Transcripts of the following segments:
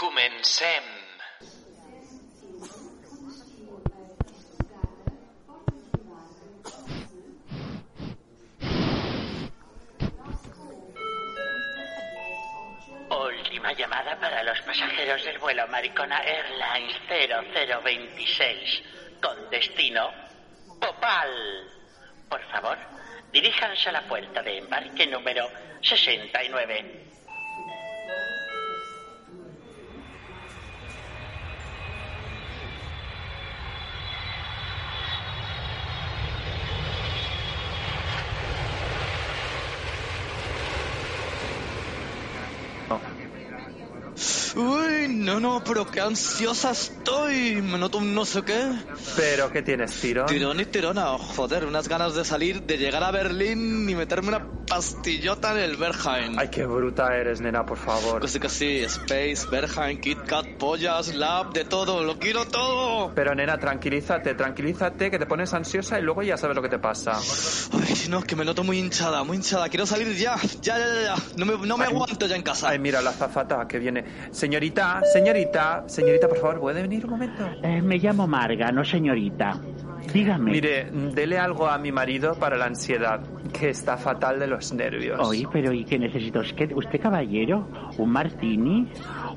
Comencem. Última llamada para los pasajeros del vuelo Maricona Airlines 0026 con destino Popal. Por favor, diríjanse a la puerta de embarque número 69. Uy, no, no, pero qué ansiosa estoy. Me noto un no sé qué. ¿Pero qué tienes, tiro? Tirón y tirona. Joder, unas ganas de salir, de llegar a Berlín y meterme una pastillota en el Berghain. Ay, qué bruta eres, nena, por favor. Que sí. Space, Berghain, Kit Kat, pollas, lab, de todo. Lo quiero todo. Pero, nena, tranquilízate, tranquilízate, que te pones ansiosa y luego ya sabes lo que te pasa. Ay, no, que me noto muy hinchada, muy hinchada. Quiero salir ya. Ya, ya, ya. ya. No me, no me Ay, aguanto ya en casa. Ay, mira, la zafata que viene. Señorita, señorita, señorita, por favor, ¿puede venir un momento? Eh, me llamo Marga, no señorita. Dígame. Mire, dele algo a mi marido para la ansiedad, que está fatal de los nervios. Oye, pero ¿y qué necesita usted? ¿Usted caballero? ¿Un martini?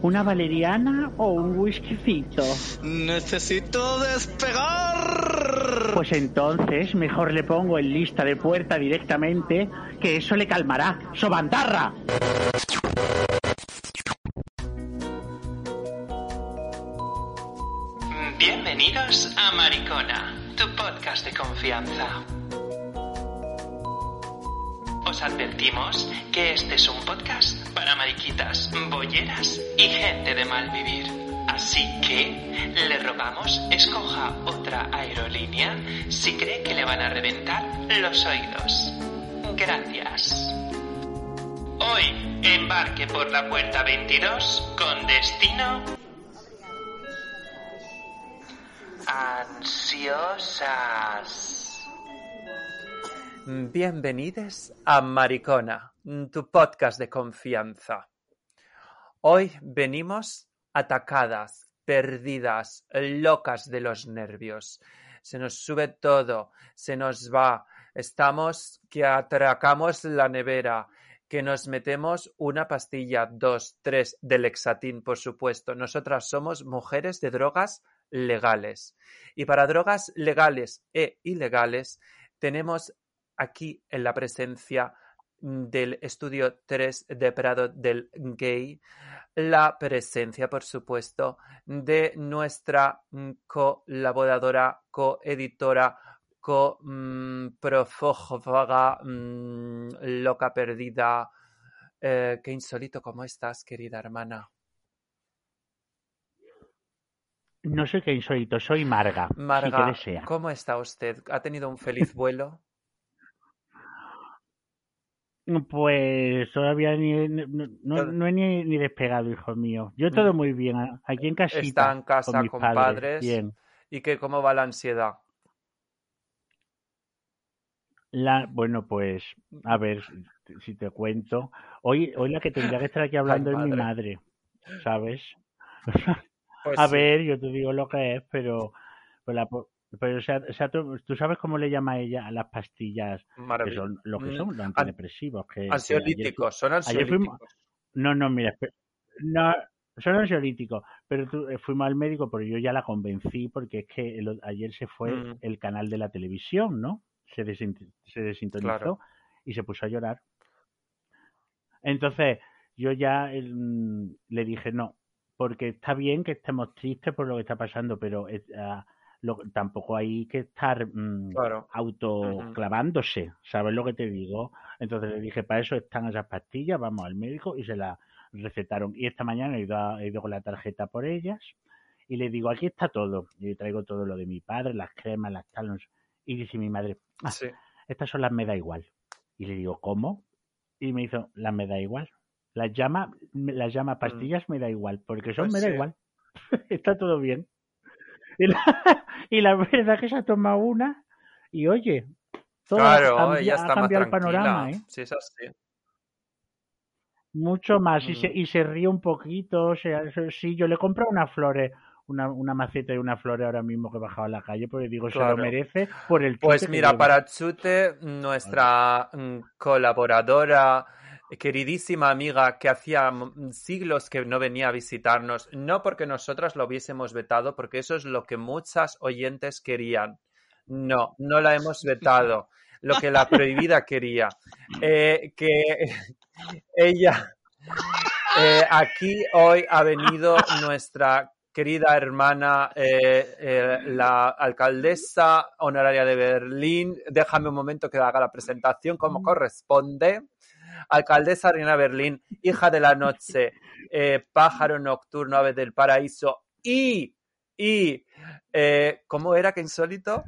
¿Una valeriana o un whiskycito? Necesito despegar. Pues entonces mejor le pongo en lista de puerta directamente, que eso le calmará. ¡Sobandarra! Bienvenidos a Maricona, tu podcast de confianza. Os advertimos que este es un podcast para mariquitas, bolleras y gente de mal vivir. Así que le rogamos escoja otra aerolínea si cree que le van a reventar los oídos. Gracias. Hoy embarque por la puerta 22 con destino ansiosas. Bienvenidos a Maricona, tu podcast de confianza. Hoy venimos atacadas, perdidas, locas de los nervios. Se nos sube todo, se nos va. Estamos que atracamos la nevera, que nos metemos una pastilla, dos, tres, de Lexatín, por supuesto. Nosotras somos mujeres de drogas legales. Y para drogas legales e ilegales tenemos aquí en la presencia del estudio 3 de Prado del Gay la presencia, por supuesto, de nuestra mm, colaboradora, coeditora, coprofófaga, mm, loca perdida. Eh, qué insólito, ¿cómo estás, querida hermana? No soy que insólito, soy Marga. si Marga, desea. ¿cómo está usted? ¿Ha tenido un feliz vuelo? Pues todavía ni, no, no- no he ni, ni despegado, hijo mío. Yo todo muy bien, aquí en casita. Está en casa mis con padres, padres. Bien. ¿Y qué, cómo va la ansiedad? La, bueno, pues, a ver, si te cuento. Hoy, hoy la que tendría que estar aquí hablando es mi madre, ¿sabes? Pues A sí. ver, yo te digo lo que es, pero, la pero o sea, o sea, tú, tú sabes cómo le llama ella a las pastillas que son lo que Mm, son, los antidepresivos. Que, que Ansiolíticos, son ayer fuimos, ansiolíticos. no, no, mira, no, son ansiolíticos, pero tú, eh, fuimos al médico, pero yo ya la convencí porque es que el ayer se fue Mm. el canal de la televisión, ¿no? Se, desin- se desintonizó Claro. y se puso a llorar. Entonces, yo ya mm, le dije no, porque está bien que estemos tristes por lo que está pasando, pero ah, lo- tampoco hay que estar mm, Claro. autoclavándose, ¿sabes lo que te digo? Entonces le dije, para eso están esas pastillas, vamos al médico y se la recetaron. Y esta mañana he ido, a- he ido con la tarjeta por ellas y le digo, aquí está todo. Y le traigo todo lo de mi padre, las cremas, las tal. no sé. Y dice mi madre, "Ah, Sí. estas son las me da igual. Y le digo, ¿cómo? Y me hizo, las me da igual. Las llama, las llama pastillas me da igual, porque son Mm. Pues me da sí. igual. está todo bien. Y la, y la verdad que se ha tomado una y oye, todo ha Claro, ha está más el panorama, ¿eh? Sí, es así. Mucho más. Y, se, Mm. y se ríe un poquito. O sea, sí, yo le compré unas flores, una, una maceta y unas flores ahora mismo que he bajado a la calle, porque digo, se lo merece por el Pues chute que mira, para Chute, nuestra mm, colaboradora, queridísima amiga que hacía mm, siglos que no venía a visitarnos, no porque nosotras lo hubiésemos vetado, porque eso es lo que muchas oyentes querían. No, no la hemos vetado. Lo que la prohibida quería. Eh, que ella eh, aquí hoy ha venido nuestra querida hermana, eh, eh, la alcaldesa honoraria de Berlín. Déjame un momento que haga la presentación como corresponde. Alcaldesa Reina Berlín, hija de la noche, eh, pájaro nocturno, ave del paraíso y, y, eh, ¿cómo era que insólito?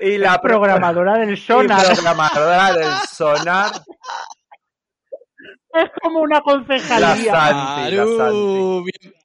Y La programadora del y sonar programadora del sonar, es como una la concejalía. Santi, la Santi.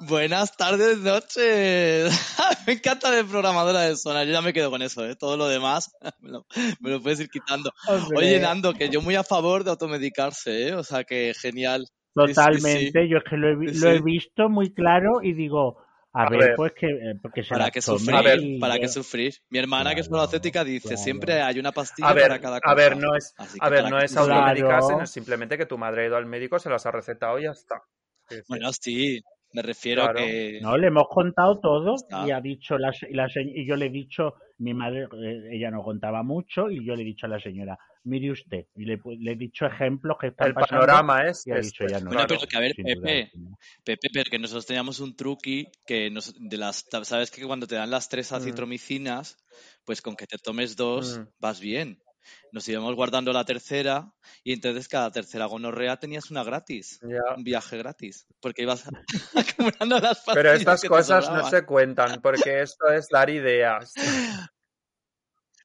Buenas tardes, noches. me encanta de programadora de zona. Yo ya me quedo con eso, ¿eh? Todo lo demás me lo, me lo puedes ir quitando. Hombre, Oye, Nando, que yo muy a favor de automedicarse, ¿eh? O sea, que genial. Sí, sí, sí. Totalmente, yo es que lo he, lo visto muy claro y digo, a, A ver, ver. pues que, eh, porque se ¿Para tome sufrir? A ver, y- ¿Para qué sufrir? Mi hermana, que es farmacéutica, dice, claro. siempre hay una pastilla A ver, para cada cosa. a ver, no es, Así que a ver, ¿para no es automedicarse, Claro. no es simplemente que tu madre ha ido al médico, se las ha recetado y ya está. Sí, sí. Bueno, sí, me refiero Claro. que... No, le hemos contado todo Está. y ha dicho la, la y yo le he dicho, mi madre, eh, ella no contaba mucho y yo le he dicho a la señora, mire usted, y le, pu- le he dicho ejemplos que están El pasando panorama es y ha este, dicho ella no. Bueno, claro. pero que a ver, duda Pepe. Pepe, pero que nosotros teníamos un truqui que nos, de las, sabes que cuando te dan las tres Mm. acitromicinas, pues con que te tomes dos Mm. vas bien. Nos íbamos guardando la tercera y entonces cada tercera gonorrea tenías una gratis, un viaje gratis, porque ibas acumulando las pastillas Pero estas cosas no se cuentan porque esto es dar ideas.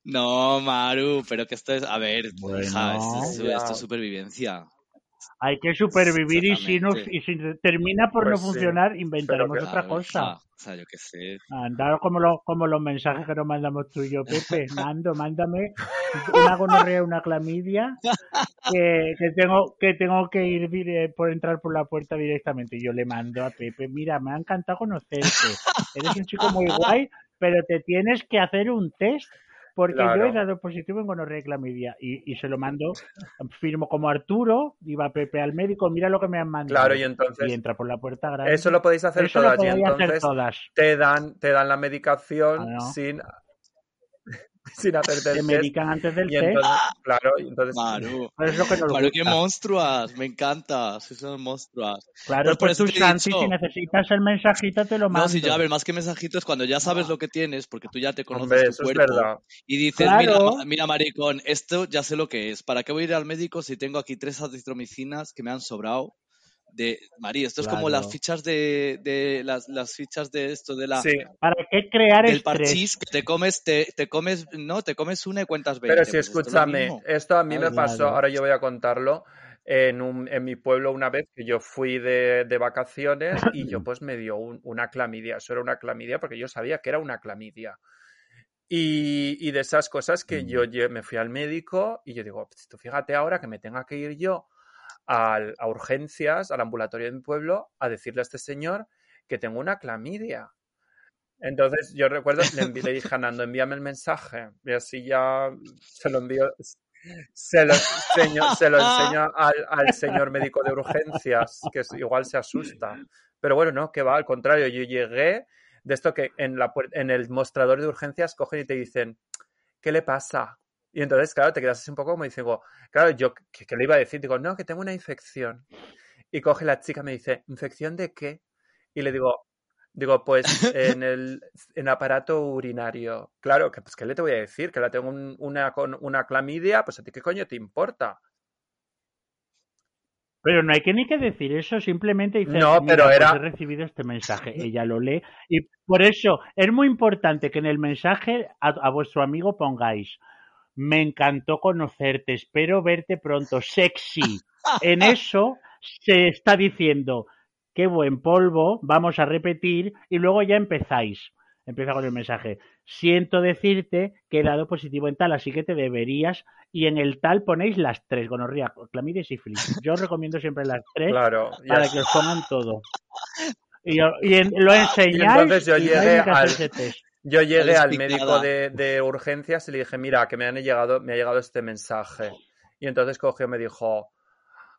No, Maru, pero que esto es, a ver, Bueno, hija, esto es, esto es supervivencia. Hay que supervivir y si, nos, y si termina por Pues no sí, funcionar, inventaremos que- otra cosa. hija, O sea, yo qué sé. Andar como los, como los mensajes que nos mandamos tú y yo, Pepe. Mando, mándame una gonorrea, una clamidia, que, que tengo que tengo que ir dire- por entrar por la puerta directamente. Y yo le mando a Pepe, mira, me ha encantado conocerte. Eres un chico muy guay, pero te tienes que hacer un test. Porque yo he dado positivo en gonorrea y clamidia. Y, y se lo mando, firmo como Arturo, iba Pepe al médico, mira lo que me han mandado. Claro, y entonces y entra por la puerta grande. eso lo podéis hacer Eso lo todas y hacer entonces todas. te dan, te dan la medicación Ah, no. sin, sin hacerte Te el test. medican antes del Y test. entonces, claro, y entonces Maru, es lo que nos Maru, qué monstruas, me encanta, unas monstruas. Claro, Pues por pues eso tú, Santi, dicho. si necesitas el mensajito, te lo mando. No, si ya, a ver, más que mensajitos, cuando ya sabes lo que tienes, porque tú ya te conoces hombre, tu eso es cuerpo, verdad. y dices, Claro. mira, mira, maricón, esto ya sé lo que es. ¿Para qué voy a ir al médico si tengo aquí tres acitromicinas que me han sobrado? De, María, esto es como las fichas de, de las, las fichas de esto de la Sí, ¿Para qué crear estrés? parchís que te comes, te, te comes, no, te comes una y cuentas 20. pero si pues esto es lo escúchame, esto a mí me Claro. pasó, ahora yo voy a contarlo, en, un, en mi pueblo una vez que yo fui de, de vacaciones y yo pues me dio un- una clamidia, eso era una clamidia porque yo sabía que era una clamidia. Y, y de esas cosas que yo lle- me fui al médico y yo digo, "Pues, tú fíjate ahora que me tenga que ir yo al- a urgencias, al ambulatorio de mi pueblo, a decirle a este señor que tengo una clamidia. Entonces yo recuerdo, le, le dije a Nando, envíame el mensaje. Y así ya se lo envío, se lo, enseño, se lo enseño al, señor médico de urgencias, que igual se asusta. Pero bueno, no, que va, al contrario, yo llegué de esto que en, la, en el mostrador de urgencias cogen y te dicen, ¿qué le pasa? Y entonces, claro, te quedas así un poco como diciendo, claro, yo, ¿qué, qué le iba a decir? Digo, no, que tengo una infección. Y coge la chica me dice, ¿infección de qué? Y le digo, digo, pues en el en aparato urinario. Claro, que pues, ¿qué le te voy a decir? Que la tengo un- una, con una clamidia, pues a ti qué coño te importa. Pero no hay que ni que decir eso, simplemente dice, No, "Mira, pero pues era- he recibido este mensaje, ella lo lee y por eso es muy importante que en el mensaje a, a vuestro amigo pongáis, me encantó conocerte, espero verte pronto, sexy. En eso se está diciendo, qué buen polvo, vamos a repetir y luego ya empezáis. Empieza con el mensaje. Siento decirte que he dado positivo en tal, así que te deberías. Y en el tal ponéis las tres, gonorrea, clamidia y sífilis. Yo os recomiendo siempre las tres Claro. para que os pongan todo. Y, y en- lo enseñáis entonces yo y no hay llegué al-. Yo llegué al médico de, de urgencias y le dije, mira, que me han llegado, me ha llegado este mensaje. Y entonces cogió y me dijo,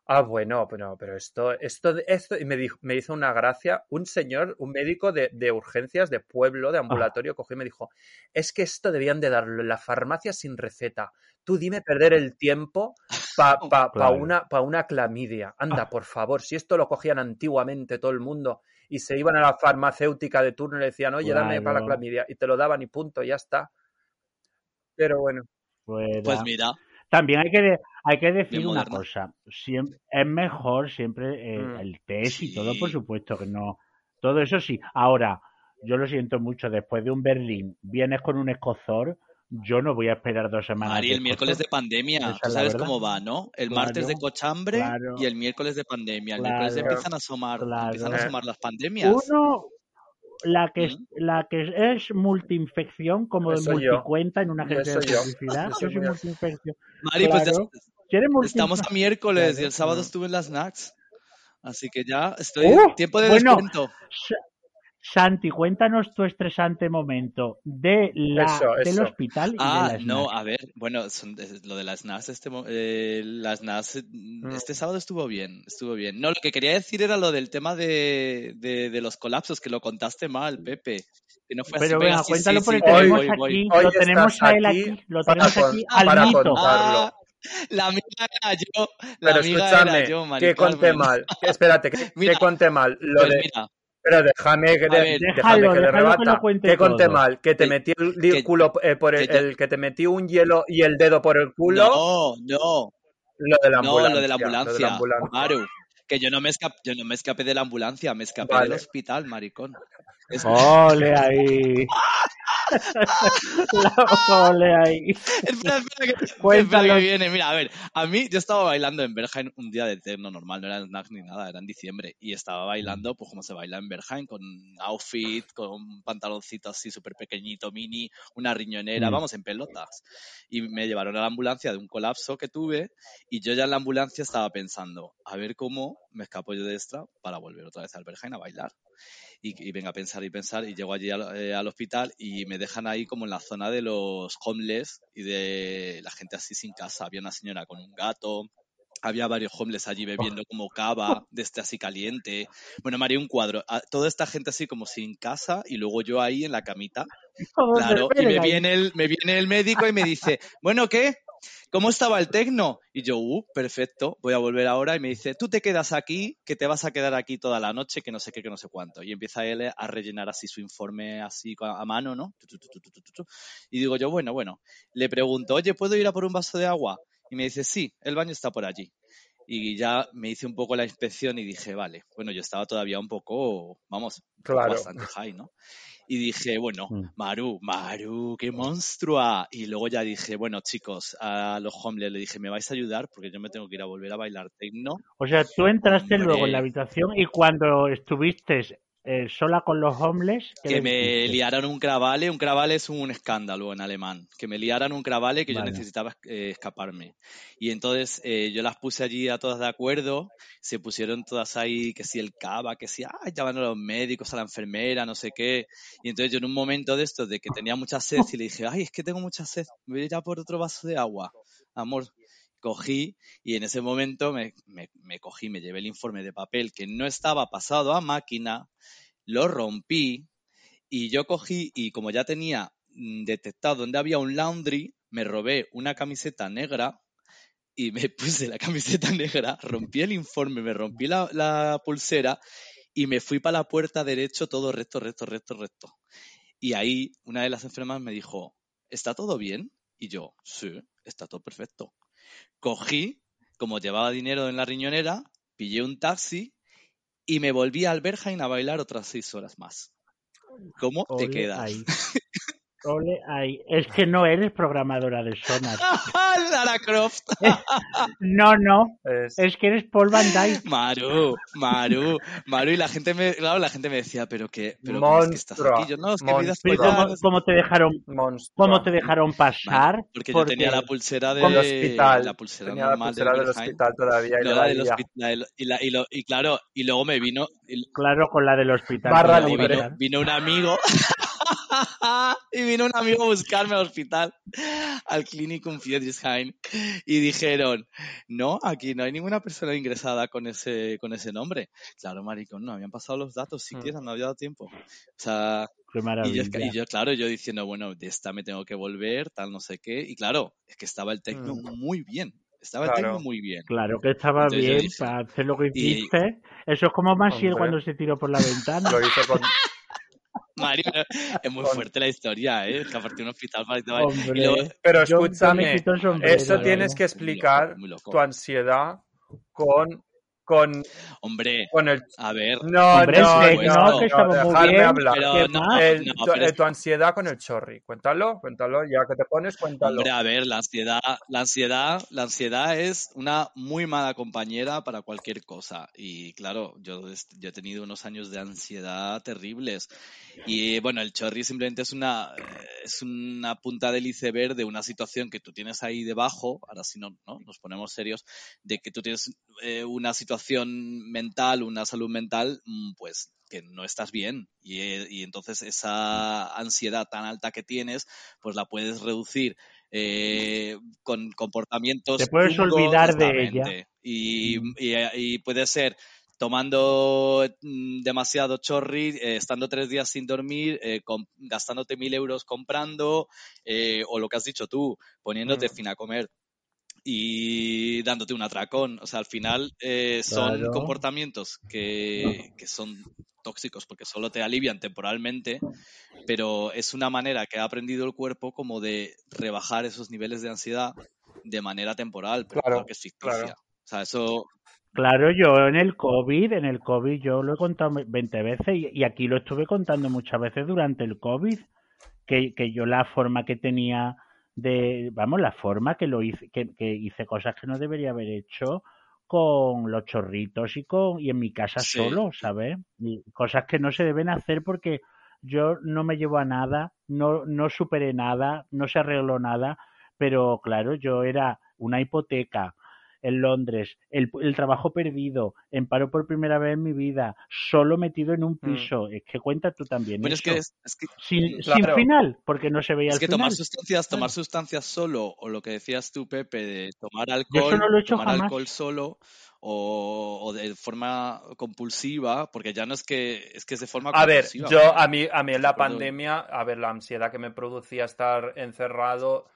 ah, bueno, pero, pero esto, esto, esto, y me dijo, me hizo una gracia, un señor, un médico de, de urgencias de pueblo, de ambulatorio, cogió y me dijo, es que esto debían de darlo en la farmacia sin receta. Tú dime perder el tiempo para pa, pa Claro. una, pa una clamidia. Anda, por favor, si esto lo cogían antiguamente todo el mundo y se iban a la farmacéutica de turno y le decían, oye, dame para la Claro. clamidia, y te lo daban y punto, ya está. Pero bueno, Fuera. Pues mira, También hay que, de- hay que decir Bien una cosa. Siem- es mejor siempre eh, Mm. el test y todo, por supuesto que no. Todo eso sí. Ahora, yo lo siento mucho. Después de un Berlín, vienes con un escozor. Yo no voy a esperar dos semanas. Mari, el miércoles de pandemia, Esa tú sabes cómo va, ¿no? El Claro, martes de cochambre claro. y el miércoles de pandemia. El miércoles empiezan a asomar, Claro. empiezan a asomar las pandemias. Uno, la que, es, Mm. la que es multiinfección, como de Eso yo. multicuenta en una agencia de publicidad. Yo Yo soy multiinfección. Mari, pues ya estamos a miércoles y el sábado estuve en las snacks. Así que ya estoy ¡Uh! tiempo de Bueno, descuento. Sa- Santi, cuéntanos tu estresante momento de la, Eso, del eso. hospital y Ah, de la no, a ver, bueno, son- es- lo de las NAS, este, eh, las NAS, mm, este sábado estuvo bien, estuvo bien. No, lo que quería decir era lo del tema de, de, de los colapsos, que lo contaste mal, Pepe. Que no fue así, Pero venga, cuéntalo sí, porque sí, voy, tenemos voy, voy. aquí, Hoy lo tenemos a él aquí lo tenemos aquí al para mito. Ah, la amiga era yo, la Pero amiga escúchame, era yo, Mari que conté mal. Espérate, que, Mira, que conté mal. Lo Pues de, mira, pero déjame que, ver. déjame Déjalo, que le que rebata. que conté todo. mal. Que te Que- metí el di- que- culo eh, por el, el- que te metí un hielo y el dedo por el culo. no, no, Lo de la No, ambulancia. lo de la lo de ambulancia. la ambulancia. Maru, que yo no me escapé, yo no me escapé de la ambulancia, me escapé Vale. del hospital, maricón. Es- Ole ahí. Ole ahí. espera, espera que, espera que viene. Mira, a ver, a mí yo estaba bailando en Berghain un día de terno normal, no era snack ni nada, era en diciembre. Y estaba bailando, pues como se baila en Berghain, con outfit, con un pantaloncito así súper pequeñito, mini, una riñonera, Mm. vamos, en pelotas. Y me llevaron a la ambulancia de un colapso que tuve y yo ya en la ambulancia estaba pensando, a ver cómo me escapo yo de esta para volver otra vez al Berghain a bailar. Y, y venga a pensar y pensar y llego allí al, eh, al hospital y me dejan ahí como en la zona de los homeless y de la gente así sin casa. Había una señora con un gato, había varios homeless allí bebiendo como cava, de este así caliente. Bueno, María, un cuadro. A- toda esta gente así como sin casa y luego yo ahí en la camita. Claro, y me viene, el, me viene el médico y me dice, bueno, ¿qué? ¿Cómo estaba el tecno? Y yo, uh, perfecto, voy a volver ahora. Y me dice, tú te quedas aquí, que te vas a quedar aquí toda la noche, que no sé qué, que no sé cuánto. Y empieza él a rellenar así su informe así a mano, ¿no? Y digo yo, bueno, bueno. Le pregunto, oye, ¿puedo ir a por un vaso de agua? Y me dice, sí, el baño está por allí. Y ya me hice un poco la inspección y dije, vale, bueno, yo estaba todavía un poco, vamos, Claro. bastante high, ¿no? Y dije, bueno, Mm. Maru, Maru, qué monstrua. Y luego ya dije, bueno, chicos, a los homeless le dije, ¿me vais a ayudar? Porque yo me tengo que ir a volver a bailar tecno. O sea, tú entraste Hombre. luego en la habitación y cuando estuviste eh, sola con los ¿qué Que me liaran un cravale, un cravale es un escándalo en alemán, que me liaran un cravale que Vale. yo necesitaba eh, escaparme. Y entonces eh, yo las puse allí a todas de acuerdo, se pusieron todas ahí, que si el cava, que si, ay, llaman a los médicos, a la enfermera, no sé qué. Y entonces yo en un momento de esto, de que tenía mucha sed, y le dije, ay, es que tengo mucha sed, me voy a ir a por otro vaso de agua, amor. Cogí y en ese momento me, me, cogí, me llevé el informe de papel que no estaba pasado a máquina, lo rompí y yo cogí y como ya tenía mm, detectado dónde había un laundry, me robé una camiseta negra y me puse la camiseta negra, rompí el informe, me rompí la, la pulsera y me fui para la puerta derecho todo recto, recto, recto, recto. Y ahí una de las enfermas me dijo, ¿está todo bien? Y yo, sí, está todo perfecto. Cogí, como llevaba dinero en la riñonera, pillé un taxi y me volví a Alberheim a bailar otras seis horas más. ¿Cómo te quedas? Ole. Es que no eres programadora de sonar. Lara Croft. No, no. Es- Es que eres Paul Van Dyke. Maru, Maru, Maru, y la gente me, claro, la gente me decía, pero que, pero ¿cómo es que estás aquí? Yo no, es que vida Pero ¿y monstrua. ¿cómo, cómo te dejaron, monstrua. cómo te dejaron pasar? Vale, porque, yo tenía la pulsera de Del hospital. la pulsera Tenía la normal pulsera del hospital todavía y No, le la del valía. hospital, y, la- y lo- y claro, y luego me vino, y Claro, con la del hospital. Barra Luego luego libre. vino, vino un amigo y vino un amigo a buscarme al hospital, al Clinicum Friedrichshain, y dijeron, no, aquí no hay ninguna persona ingresada con ese, con ese nombre. Claro, maricón, no habían pasado los datos Mm. siquiera, no había dado tiempo. O sea, Qué y yo, maravilla. y yo, claro, yo diciendo, bueno, de esta me tengo que volver, tal, no sé qué. Y claro, es que estaba el tecno Mm. muy bien. Estaba el Claro. tecno muy bien. Claro que estaba Entonces bien dije- para hacer lo que y- hiciste. Eso es como Masiel Hombre. cuando se tiró por la ventana. Lo hice con... Mario, es muy fuerte la historia, ¿eh? Que aparte un hospital para y Hombre, luego- Pero escúchame, eso tienes que Muy explicar loco, muy loco. tu ansiedad con, con, Hombre, con el... a ver, No, Hombre, no, el tecno, no, que estaba muy dejarme bien. hablar. pero ¿qué no? El- no, tu, pero es- tu ansiedad con el chorri. Cuéntalo, cuéntalo, ya que te pones, cuéntalo. hombre, a ver, la ansiedad, la ansiedad, la ansiedad es una muy mala compañera para cualquier cosa. Y claro, yo, es- yo he tenido unos años de ansiedad terribles. Y bueno, el chorri simplemente es una, es una punta del iceberg de una situación que tú tienes ahí debajo. Ahora si no, ¿no? nos ponemos serios, de que tú tienes eh, una situación mental, una salud mental, mm, pues que no estás bien. Y, eh, y entonces esa ansiedad tan alta que tienes, pues la puedes reducir eh, con comportamientos. Te puedes olvidar de exactamente. Y, y, y puede ser tomando mm, demasiado chorri, eh, estando tres días sin dormir, eh, gastándote mil euros comprando, o lo que has dicho tú, poniéndote Mm. fin a comer y dándote un atracón. O sea, al final eh, son Claro. comportamientos que, que son tóxicos porque solo te alivian temporalmente, pero es una manera que ha aprendido el cuerpo como de rebajar esos niveles de ansiedad de manera temporal, pero Claro, claro que es ficticia. claro. O sea, eso Claro, yo en el COVID, en el COVID yo lo he contado 20 veces y, y aquí lo estuve contando muchas veces durante el COVID, que, que yo la forma que tenía de, vamos, la forma que lo hice, que, que hice cosas que no debería haber hecho con los chorritos y con y en mi casa Sí. solo, ¿sabes? Y cosas que no se deben hacer porque yo no me llevo a nada, no, no superé nada, no se arregló nada, pero claro, yo era una hipoteca en Londres, el, el trabajo perdido, en paro por primera vez en mi vida, solo metido en un Mm. piso. Es que cuenta tú también Bueno, es que, es, es que, sin, Claro. sin final, porque no se veía es el que final. tomar sustancias, tomar sustancias solo, o lo que decías tú, Pepe, de tomar Yo alcohol, eso no lo he hecho tomar jamás. alcohol solo, o, o de forma compulsiva, porque ya no es que es que es de forma A ver, compulsiva. yo porque- a mí, a mí en la pandemia, a ver, la ansiedad que me producía estar encerrado,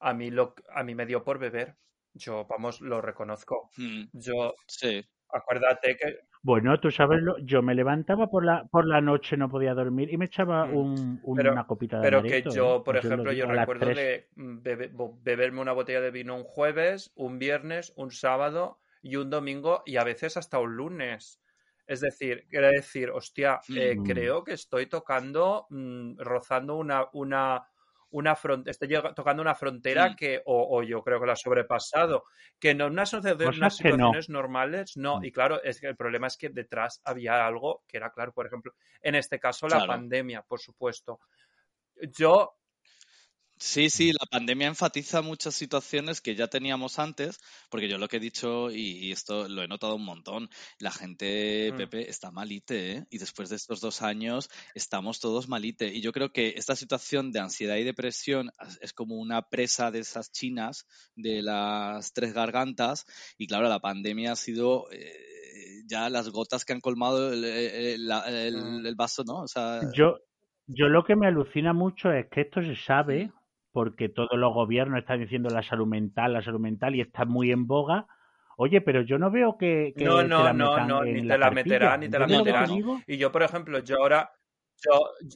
a mí lo, a mí me dio por beber. Yo, vamos, lo reconozco. Mm, Yo, sí. acuérdate que Bueno, tú sabes, lo, yo me levantaba por la por la noche, no podía dormir y me echaba Mm. un, un- Pero- una copita de Pero que yo, ¿eh? por ejemplo, yo recuerdo de mm, bebe- beberme una botella de vino un jueves, un viernes, un sábado y un domingo y a veces hasta un lunes. Es decir, quiere decir, hostia, eh, Mm. creo que estoy tocando, mm, rozando una, una, una frontera, estoy llega- tocando una frontera que, o, o yo creo que la he sobrepasado, que no en unas, Cosas unas que no. situaciones normales, no. Mm. Y claro, es que el problema es que detrás había algo que era claro, por ejemplo, en este caso la Claro. pandemia, por supuesto. Yo, Sí, sí, la pandemia enfatiza muchas situaciones que ya teníamos antes, porque yo lo que he dicho, y, y esto lo he notado un montón, la gente, Mm. Pepe, está malite, ¿eh? Y después de estos dos años estamos todos malite. Y yo creo que esta situación de ansiedad y depresión es- como una presa de esas chinas, de las tres gargantas, y claro, la pandemia ha sido... eh, ya las gotas que han colmado el, el- la- el- el vaso, ¿no? O sea, Yo, yo lo que me alucina mucho es que esto se sabe. Porque todos los gobiernos están diciendo la salud mental, la salud mental, y está muy en boga. Oye, pero yo no veo que, que no, te no, la no, no, ni te la meterán, ni te la ¿Entiendes lo que meterán. Y yo, por ejemplo, yo ahora, yo,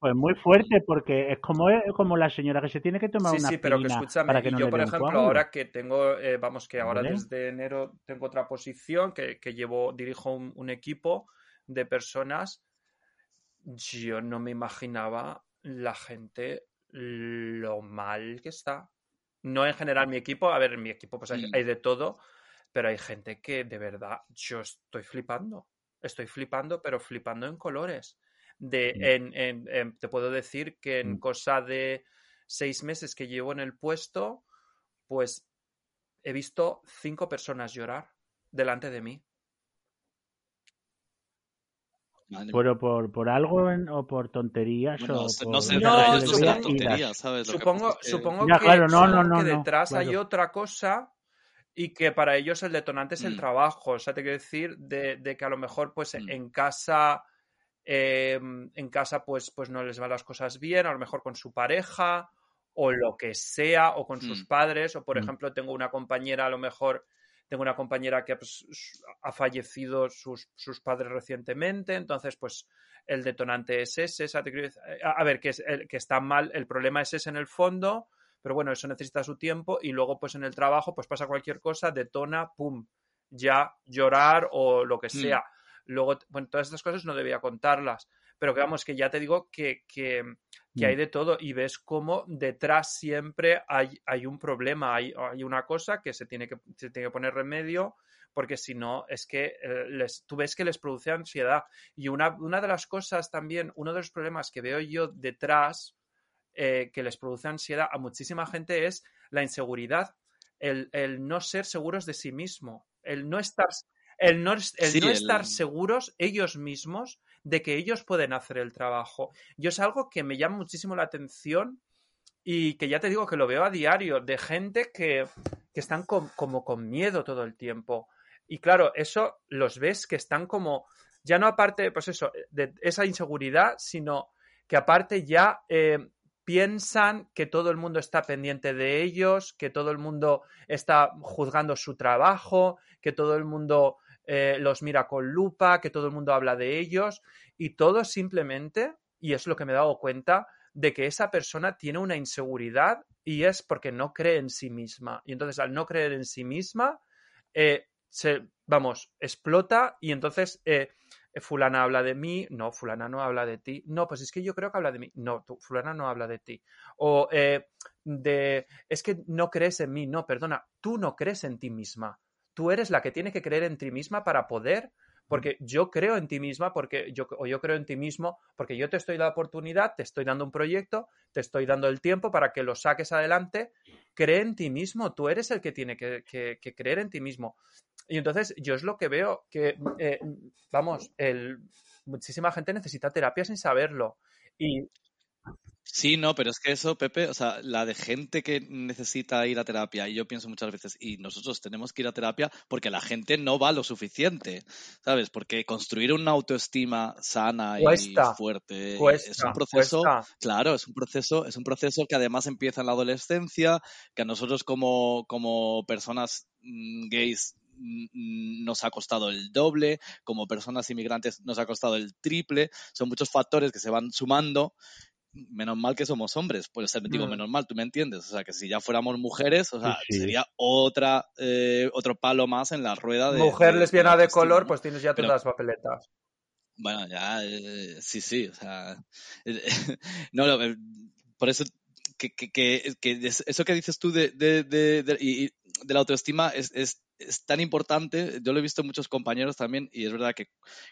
Pues muy fuerte, porque es como, como la señora que se tiene que tomar Sí, una sí, pero que escúchame, para que y yo, por ejemplo, ahora que tengo, eh, vamos, que ahora desde enero tengo otra posición, que, que llevo, dirijo un, un equipo de personas, yo no me imaginaba la gente lo mal que está. No en general mi equipo, a ver, en mi equipo pues hay, Mm. hay de todo, pero hay gente que de verdad yo estoy flipando. Estoy flipando, pero flipando en colores. De, Mm. en, en- en- te puedo decir que en Mm. cosa de seis meses que llevo en el puesto, pues he visto cinco personas llorar delante de mí. Madre. Pero por, por algo en- o por tonterías Bueno, o se- por no sé, No, supongo- tonterías, ¿sabes? Lo que Supongo, que- supongo Ya, que, claro, no, supongo no, no, que no, detrás hay otra cosa y que para ellos el detonante es el Mm. trabajo. O sea, te quiero decir de, de que a lo mejor pues Mm. en casa eh, en casa pues, pues no les van las cosas bien, a lo mejor con su pareja o lo que sea, o con sus Mm. padres, o por Mm. ejemplo tengo una compañera, a lo mejor tengo una compañera que pues, ha fallecido sus, sus padres recientemente, entonces pues el detonante es ese, o sea, te quiero decir- a, a ver, que, es, el, que está mal, el problema es ese en el fondo, pero bueno, eso necesita su tiempo y luego pues en el trabajo pues pasa cualquier cosa, detona, pum, ya llorar o lo que Mm. sea. Luego, bueno, todas estas cosas no debía contarlas, pero que vamos, que ya te digo que, que, que hay Mm. de todo y ves cómo detrás siempre hay, hay un problema, hay, hay una cosa que se tiene que, se tiene que poner remedio, porque si no, es que eh, les, tú ves que les produce ansiedad. Y una, una de las cosas también, uno de los problemas que veo yo detrás eh, que les produce ansiedad a muchísima gente es la inseguridad, el, el no ser seguros de sí mismo, el no estar, el no, el Sí, no el- estar seguros ellos mismos de que ellos pueden hacer el trabajo. Yo es algo que me llama muchísimo la atención y que ya te digo que lo veo a diario de gente que, que están con- como con miedo todo el tiempo. Y claro, eso los ves que están como, ya no aparte, pues eso, de esa inseguridad, sino que aparte ya eh, piensan que todo el mundo está pendiente de ellos, que todo el mundo está juzgando su trabajo, que todo el mundo eh, los mira con lupa, que todo el mundo habla de ellos y todo simplemente, y es lo que me he dado cuenta, de que esa persona tiene una inseguridad y es porque no cree en sí misma. Y entonces al no creer en sí misma, eh, se, vamos, explota y entonces eh, fulana habla de mí, no, fulana no habla de ti, no, pues es que yo creo que habla de mí, no, tú, fulana no habla de ti. O de, es que no crees en mí, no, perdona, tú no crees en ti misma. Tú eres la que tiene que creer en ti misma para poder porque yo creo en ti misma, porque yo, o yo creo en ti mismo, porque yo te estoy dando la oportunidad, te estoy dando un proyecto, te estoy dando el tiempo para que lo saques adelante. Cree en ti mismo, tú eres el que tiene que, que, que creer en ti mismo. Y entonces yo es lo que veo que, eh, vamos, el, muchísima gente necesita terapia sin saberlo. Y Sí, no, pero es que eso, Pepe, o sea, la de gente que necesita ir a terapia, y yo pienso muchas veces, y nosotros tenemos que ir a terapia porque la gente no va lo suficiente, ¿sabes? Porque construir una autoestima sana Cuesta, y fuerte cuesta, es un proceso, cuesta. claro, es un proceso, es un proceso que además empieza en la adolescencia, que a nosotros como, como personas mm, gays mm, nos ha costado el doble, como personas inmigrantes nos ha costado el triple, son muchos factores que se van sumando menos mal que somos hombres, pues digo, Mm. menos mal, tú me entiendes, o sea, que si ya fuéramos mujeres, o sea, Sí, sí. sería otra, eh, otro palo más en la rueda de... mujer de- lesbiana de autoestima, color, ¿no? pues tienes ya Pero- todas las papeletas. Bueno, ya, eh, sí, sí, o sea, no, lo- eh, por eso que, que, que, que es- eso que dices tú de, de, de, de- y- y de la autoestima es, es, es tan importante, yo lo he visto en muchos compañeros también, y es verdad que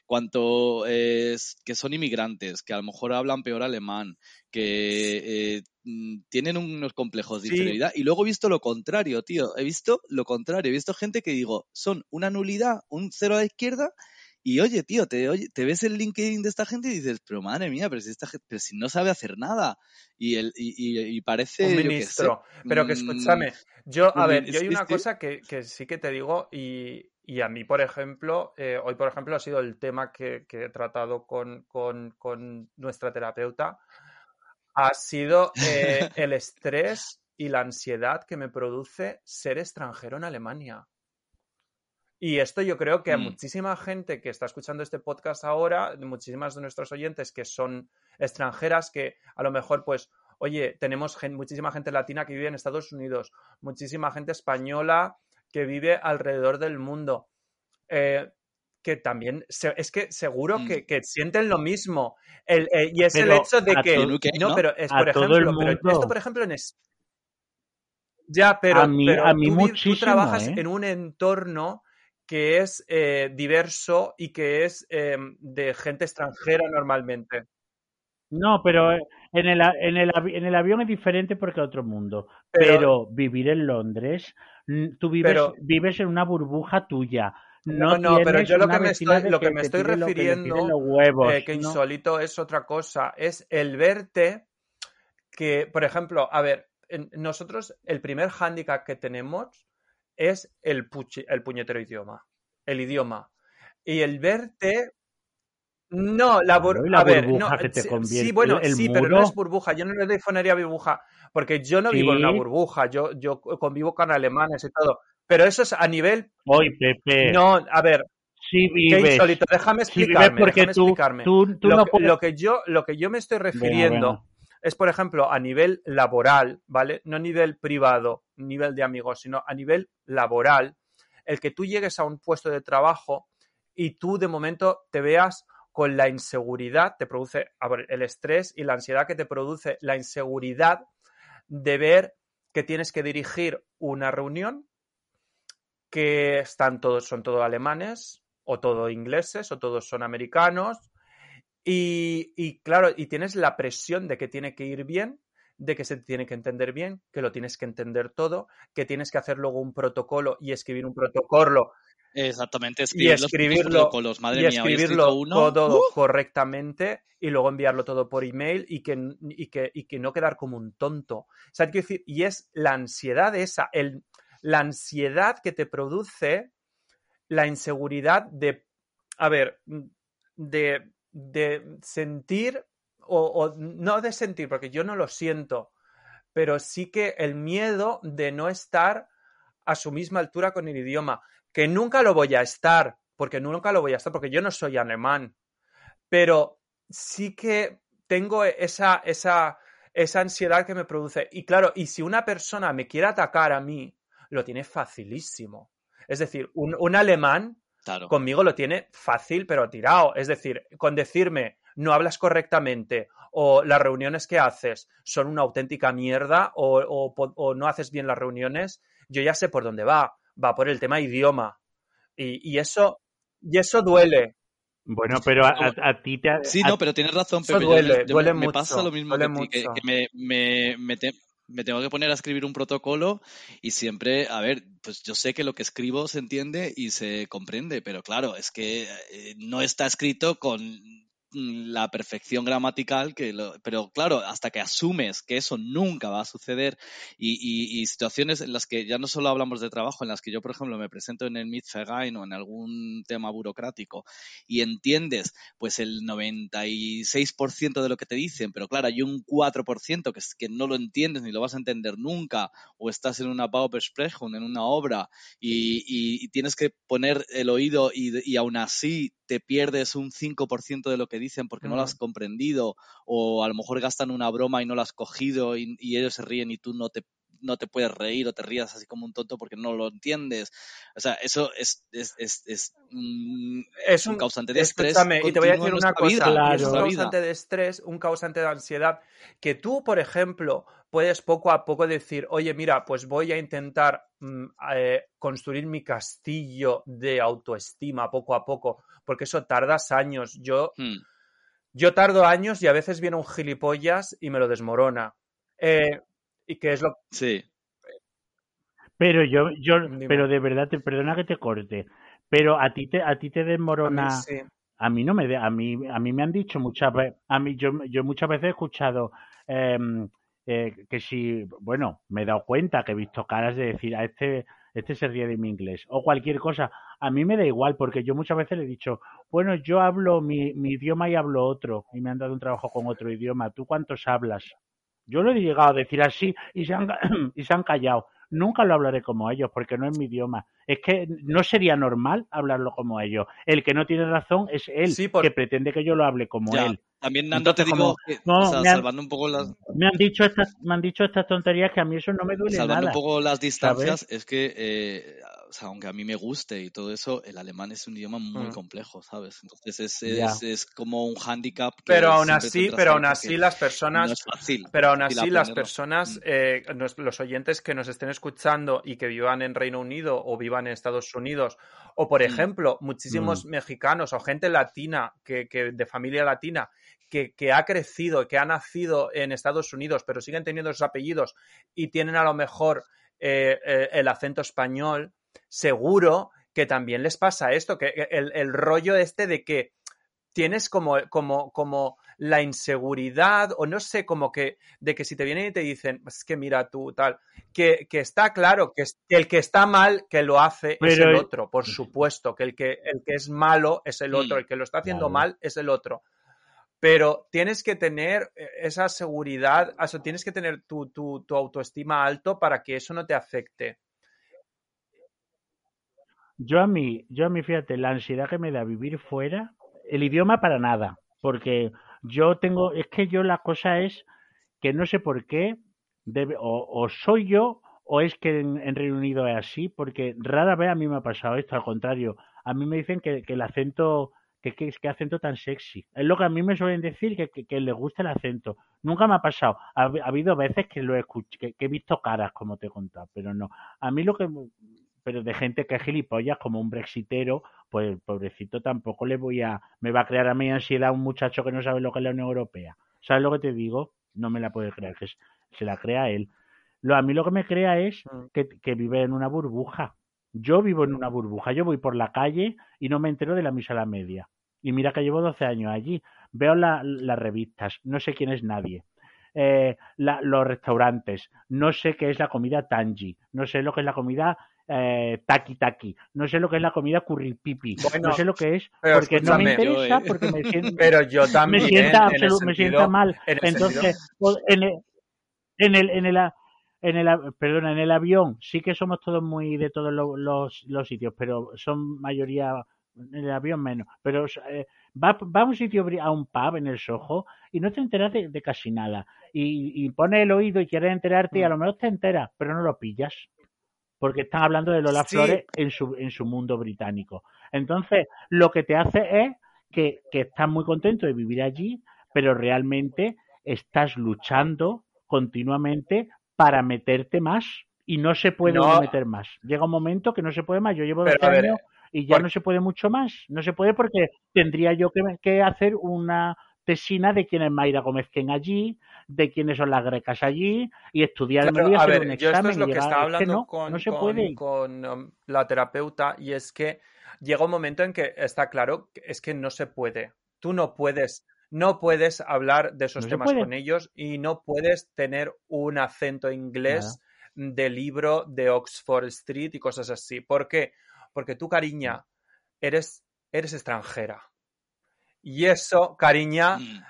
cuanto es, que son inmigrantes, que a lo mejor hablan peor alemán, que eh, mm, tienen unos complejos de Sí. inferioridad, y luego he visto lo contrario, tío, he visto lo contrario, he visto gente que digo, son una nulidad, un cero a la izquierda, y oye, tío, te, oye, te ves el LinkedIn de esta gente y dices, pero madre mía, pero si, esta, gente- pero si no sabe hacer nada. Y, el, y, y- y parece, un sé, ministro. Pero que mm, escúchame, yo, a ver, yo hay una cosa que, que sí que te digo, y, y a mí, por ejemplo, eh, hoy, por ejemplo, ha sido el tema que, que he tratado con, con- con nuestra terapeuta, ha sido eh, el estrés y la ansiedad que me produce ser extranjero en Alemania. Y esto yo creo que a Mm. muchísima gente que está escuchando este podcast ahora, muchísimas de nuestros oyentes que son extranjeras, que a lo mejor, pues, oye, tenemos gen- muchísima gente latina que vive en Estados Unidos, muchísima gente española que vive alrededor del mundo, eh, que también, se- es que seguro Mm. que, que sienten lo mismo. El- eh, y es el hecho de que... no, pero es por ejemplo, pero esto, por ejemplo, en es- ya, pero, A mí- pero a mí tú muchísimo, trabajas ¿eh? en un entorno que es eh, diverso y que es eh, de gente extranjera normalmente. No, pero eh, en el, en, el, en el avión es diferente porque es otro mundo. Pero- Pero, vivir en Londres, tú vives, Pero- vives en una burbuja tuya. No, No, no, pero yo lo que me estoy, lo que que me estoy tire lo que refiriendo, huevos, eh, que ¿no? insólito es otra cosa, es el verte que, por ejemplo, a ver, nosotros el primer hándicap que tenemos es el, puñetero idioma, el idioma. Y el verte... No, la, bur- la a ver, burbuja no, que te sí, convierte- sí, bueno, el sí, pero no es burbuja, yo no le doy fonería burbuja, porque yo no vivo en una Sí. burbuja, yo, yo convivo con alemanes y todo, pero eso es a nivel, Hoy, Pepe, no, a ver, sí qué vives. insólito, déjame Sí vives explicarme, porque déjame tú, explicarme. tú, tú lo, no que, puedes... lo que yo, lo que yo me estoy refiriendo. Es, por ejemplo, a nivel laboral, ¿vale? No a nivel privado, nivel de amigos, sino a nivel laboral, el que tú llegues a un puesto de trabajo y tú de momento te veas con la inseguridad, te produce el estrés y la ansiedad que te produce la inseguridad de ver que tienes que dirigir una reunión que están todos, son todos alemanes, o todos ingleses, o todos son americanos, y, y, claro, y tienes la presión de que tiene que ir bien, de que se tiene que entender bien, que lo tienes que entender todo, que tienes que hacer luego un protocolo y escribir un protocolo Exactamente, y escribir los putos escribirlo, protocolos. Madre y escribirlo todo ¡uh! correctamente y luego enviarlo todo por email y que, y que, y que no quedar como un tonto. ¿Sabes qué decir? Y es la ansiedad esa, el, la ansiedad que te produce la inseguridad de, a ver, de, de sentir, o, no de sentir, porque yo no lo siento, pero sí que el miedo de no estar a su misma altura con el idioma, que nunca lo voy a estar, porque nunca lo voy a estar, porque yo no soy alemán, pero sí que tengo esa, esa, esa ansiedad que me produce. Y claro, y si una persona me quiere atacar a mí, lo tiene facilísimo. Es decir, un, un alemán Claro. conmigo lo tiene fácil, pero tirado. Es decir, con decirme no hablas correctamente o las reuniones que haces son una auténtica mierda o, o, o no haces bien las reuniones, yo ya sé por dónde va. Va por el tema idioma. Y, y eso, y eso duele. Bueno, pero a, a, a ti te... Sí, a- no, pero tienes razón, Pepe. yo- duele, yo duele me, me mucho, pasa lo mismo duele que ti, que, mucho. que me, me, me, te- me tengo que poner a escribir un protocolo y siempre, a ver, pues yo sé que lo que escribo se entiende y se comprende, pero claro, es que eh, no está escrito con la perfección gramatical, que pero claro, hasta que asumes que eso nunca va a suceder y, situaciones en las que ya no solo hablamos de trabajo, en las que yo, por ejemplo, me presento en el Mietverein o en algún tema burocrático y entiendes pues el 96% de lo que te dicen, pero claro, hay un 4% que, que no lo entiendes ni lo vas a entender nunca, o estás en una Baubesprechung, en una obra, y tienes que poner el oído y, y aún así te pierdes un 5% de lo que dicen porque no lo has comprendido, o a lo mejor gastan una broma y no lo has cogido y, y ellos se ríen y tú no te no te puedes reír o te rías así como un tonto porque no lo entiendes. O sea, eso es, es, es, es, mm, Es un un, causante de estrés. y te voy a decir una cosa, vida, y es un causante de estrés, un causante de ansiedad, que tú, por ejemplo, puedes poco a poco decir, oye, mira, pues voy a intentar mm, eh, construir mi castillo de autoestima poco a poco, porque eso tardas años. Yo, Hmm. yo tardo años y a veces viene un gilipollas y me lo desmorona. Eh, y que es lo Sí. Pero yo, yo, Dime. pero de verdad, te perdona que te corte, pero a ti te, a ti te a mí desmorona, sí. a mí no me, de- a mí, a mí me han dicho muchas veces, a mí yo, yo muchas veces he escuchado em, eh, que si, bueno, me he dado cuenta que he visto caras de decir a este, este se ríe de mi inglés o cualquier cosa. A mí me da igual porque yo muchas veces le he dicho, bueno, yo hablo mi, mi idioma y hablo otro y me han dado un trabajo con otro idioma. ¿Tú cuántos hablas? Yo lo he llegado a decir así y se han, y se han callado. nunca lo hablaré como ellos, porque no es mi idioma. Es que no sería normal hablarlo como ellos. El que no tiene razón es él, Sí, por- que pretende que yo lo hable como Ya, él. También Nando te digo, como- no, o sea, me han- salvando un poco las Me han dicho estas, me han dicho estas tonterías que a mí eso no me duele salvando nada. un poco las distancias, es que, eh, o sea, aunque a mí me guste y todo eso, el alemán es un idioma muy Mm. complejo, ¿sabes? Entonces es, es, es como un hándicap. que Pero aún así, pero aún así las No personas es fácil. Pero aún así, las personas, Mm. eh, nos- los oyentes que nos estén escuchando y que vivan en Reino Unido o vivan en Estados Unidos, o por Mm. ejemplo, muchísimos mexicanos o gente latina que, que- de familia latina que, que ha crecido, que ha nacido en Estados Unidos, pero siguen teniendo sus apellidos y tienen a lo mejor eh, eh, el acento español, seguro que también les pasa esto, que el, el rollo este de que tienes como, como, como la inseguridad o no sé, como que de que si te vienen y te dicen, es que mira tú, tal, que, que está claro que, es- que el que está mal, que lo hace es Pero el el- otro, por supuesto, que el que, el que es malo es el otro, Mm, el que lo está haciendo claro. mal es el otro. Pero tienes que tener eh, esa seguridad, o sea, tienes que tener tu, tu, tu autoestima alto para que eso no te afecte. Yo a mí, yo a mí, fíjate, la ansiedad que me da vivir fuera, el idioma para nada, porque yo tengo, es que yo la cosa es que no sé por qué, debe, o, o soy yo o es que en, Reino Unido es así, porque rara vez a mí me ha pasado esto, al contrario, a mí me dicen que, el acento, que, que, que acento tan sexy, es lo que a mí me suelen decir, que, les gusta el acento, nunca me ha pasado, ha, ha habido veces que lo que he visto caras, como te he contado, pero no, a mí lo que pero de gente que es gilipollas como un brexitero, pues pobrecito tampoco le voy a, me va a crear a mí ansiedad un muchacho que no sabe lo que es la Unión Europea. ¿Sabes lo que te digo? No me la puede creer, que se la crea él. Lo, a mí lo que me crea es Mm. que, que vive en una burbuja. Yo vivo en una burbuja, yo voy por la calle y no me entero de la misa a la media. Y mira que llevo 12 años allí. Veo la- las revistas, no sé quién es nadie. Eh, la- los restaurantes, no sé qué es la comida tangi, no sé lo que es la comida eh, taki taki, no sé lo que es la comida curry pipi, Bueno, no sé lo que es porque no me interesa, Yo, eh. porque me siento, Pero yo me también. sienta, en me sienta mal. en Entonces, en el, en el, en el, en perdona, en el avión sí que somos todos muy de todos lo- los, los sitios, pero son mayoría en el avión menos. Pero eh, va, va a un sitio, a un pub en el Soho y no te enteras de, de casi nada. Y, y pones el oído y quieres enterarte y a Mm. lo mejor te enteras, pero no lo pillas. Porque están hablando de Lola Sí. Flores en su, en su mundo británico. Entonces, lo que te hace es que, que estás muy contento de vivir allí, pero realmente estás luchando continuamente para meterte más y no se puede No. meter más. Llega un momento que no se puede más. Yo llevo Pero, 12 a ver, años y ya por- no se puede mucho más. No se puede porque tendría yo que, que hacer una tesina de quién es Mayra Gómez Ken allí, de quiénes son las grecas allí y estudiarme Claro, a ver, un yo esto es lo que llegar- estaba es que hablando no, con, no se con- puede. con, um, la terapeuta y es que llega un momento en que está claro que es que no se puede. Tú no puedes, no puedes hablar de esos No temas con ellos y no puedes tener un acento inglés de libro de Oxford Street y cosas así. ¿Por qué? Porque tú, cariña, eres, eres extranjera. Y eso, cariña, Mm.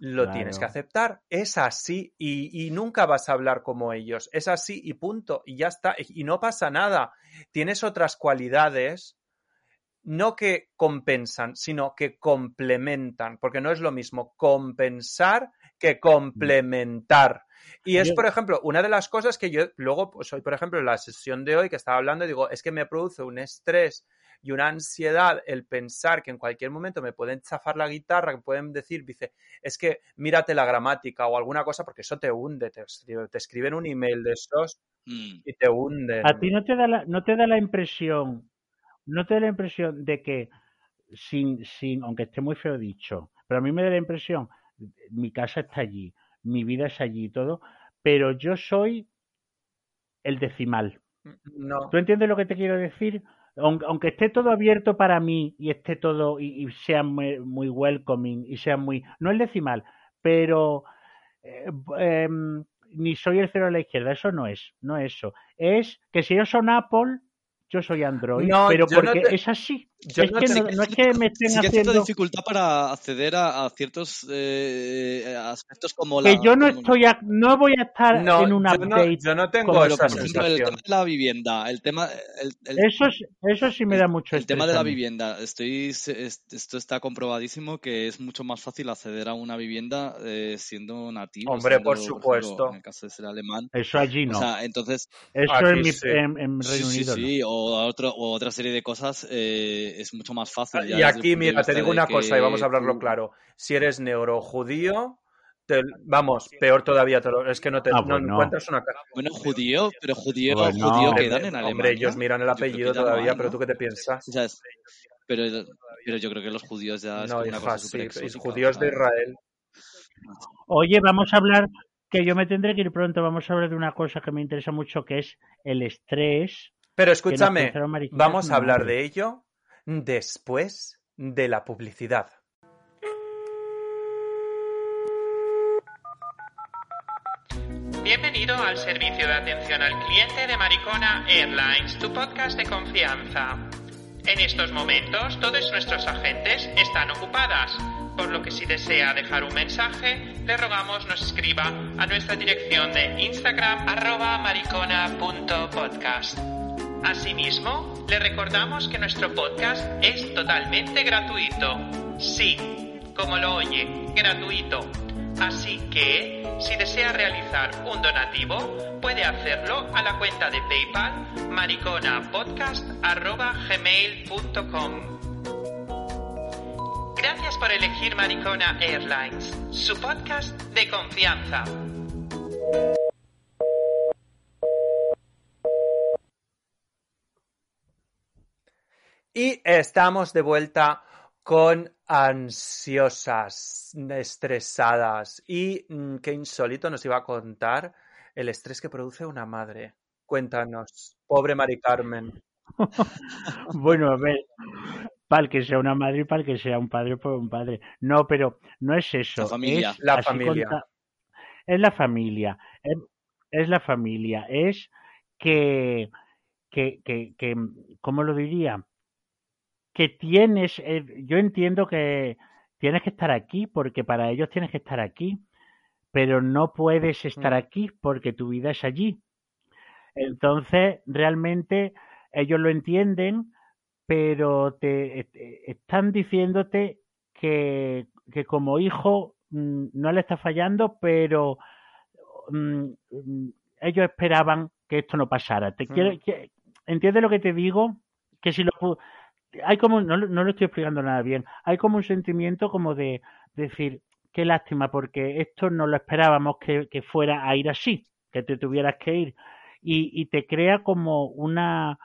lo Claro. tienes que aceptar. Es así y, y nunca vas a hablar como ellos. Es así y punto. Y ya está. Y no pasa nada. Tienes otras cualidades, no que compensan, sino que complementan. Porque no es lo mismo compensar que complementar. Y es, por ejemplo, una de las cosas que yo luego, pues hoy, por ejemplo, en la sesión de hoy que estaba hablando, digo, es que me produce un estrés y una ansiedad el pensar que en cualquier momento me pueden chafar la guitarra, que pueden decir, dice, es que mírate la gramática o alguna cosa, porque eso te hunde, te, te escriben un email de esos Mm. y te hunden. A ti no te da la, no te da la impresión, no te da la impresión de que sin, sin, aunque esté muy feo dicho, pero a mí me da la impresión, mi casa está allí, mi vida es allí y todo, pero yo soy el decimal. No. ¿Tú entiendes lo que te quiero decir? Aunque, esté todo abierto para mí y esté todo y, y sea muy, muy welcoming y sea muy, no el decimal, pero eh, em, ni soy el cero a la izquierda, eso no es, no es eso. Es que si ellos son Apple, yo soy Android, No, pero yo no porque te- es así. Yo es no que no, no es que me estén Sí que hay cierta haciendo... dificultad para acceder a, a ciertos eh, aspectos como Que la... yo no estoy... a- no voy a estar no, en un yo no, update. yo no tengo esa por ejemplo, el tema de la vivienda, el tema... El, el- Eso, es- eso sí me da mucho el estrés tema de la vivienda, estoy, esto está comprobadísimo que es mucho más fácil acceder a una vivienda eh, siendo nativo. Hombre, siendo, por ejemplo, supuesto. en el caso de ser alemán. Eso allí no. O sea, entonces, eso en, mi- sí. en, en sí, Reino sí, Unido sí, o, a otro, o otra serie de cosas eh, es mucho más fácil. ya Y aquí, mira, te digo una cosa y vamos a hablarlo tú- claro. Si eres neurojudío, te- vamos, peor todavía, te lo- es que no te Ah, no bueno. encuentras una ca- Bueno, judío, pero judío, Bueno. judío quedan en Alemania. hombre, ellos miran el apellido todavía, pero ¿no? tú qué te piensas? Es- pero, pero yo creo que los judíos ya es No, una hija, cosa sí, exótica. judíos de Israel. Oye, vamos a hablar, que yo me tendré que ir pronto, vamos a hablar de una cosa que me interesa mucho, que es el estrés. Pero escúchame, vamos a hablar de ello después de la publicidad. Bienvenido al servicio de atención al cliente de Maricona Airlines, tu podcast de confianza. En estos momentos, todos nuestros agentes están ocupadas, por lo que si desea dejar un mensaje, le rogamos nos escriba a nuestra dirección de Instagram maricona.podcast. Asimismo, le recordamos que nuestro podcast es totalmente gratuito. Sí, como lo oye, gratuito. Así que, si desea realizar un donativo, puede hacerlo a la cuenta de PayPal mariconapodcast.gmail.com. Gracias por elegir Maricona Airlines, su podcast de confianza. Y estamos de vuelta con ansiosas, estresadas. Y mm, qué insólito nos iba a contar el estrés que produce una madre. Cuéntanos, pobre Mari Carmen. Bueno, a ver, para el que sea una madre y para el que sea un padre, pues un padre. No, pero no es eso. La familia. es La familia. conta- Es la familia. Es, es la familia. Es que, que, que, que, ¿cómo lo diría? Que tienes, eh, yo entiendo que tienes que estar aquí porque para ellos tienes que estar aquí, pero no puedes estar aquí porque tu vida es allí. Entonces, realmente ellos lo entienden, pero te te- están diciéndote que, que como hijo mm, no le está fallando, pero mm, mm, ellos esperaban que esto no pasara. Te quiero, que- ¿Entiendes lo que te digo? Que si lo hay como no, no lo estoy explicando nada bien. Hay como un sentimiento como de decir qué lástima porque esto no lo esperábamos que, que fuera a ir así, que te tuvieras que ir y, y te crea como una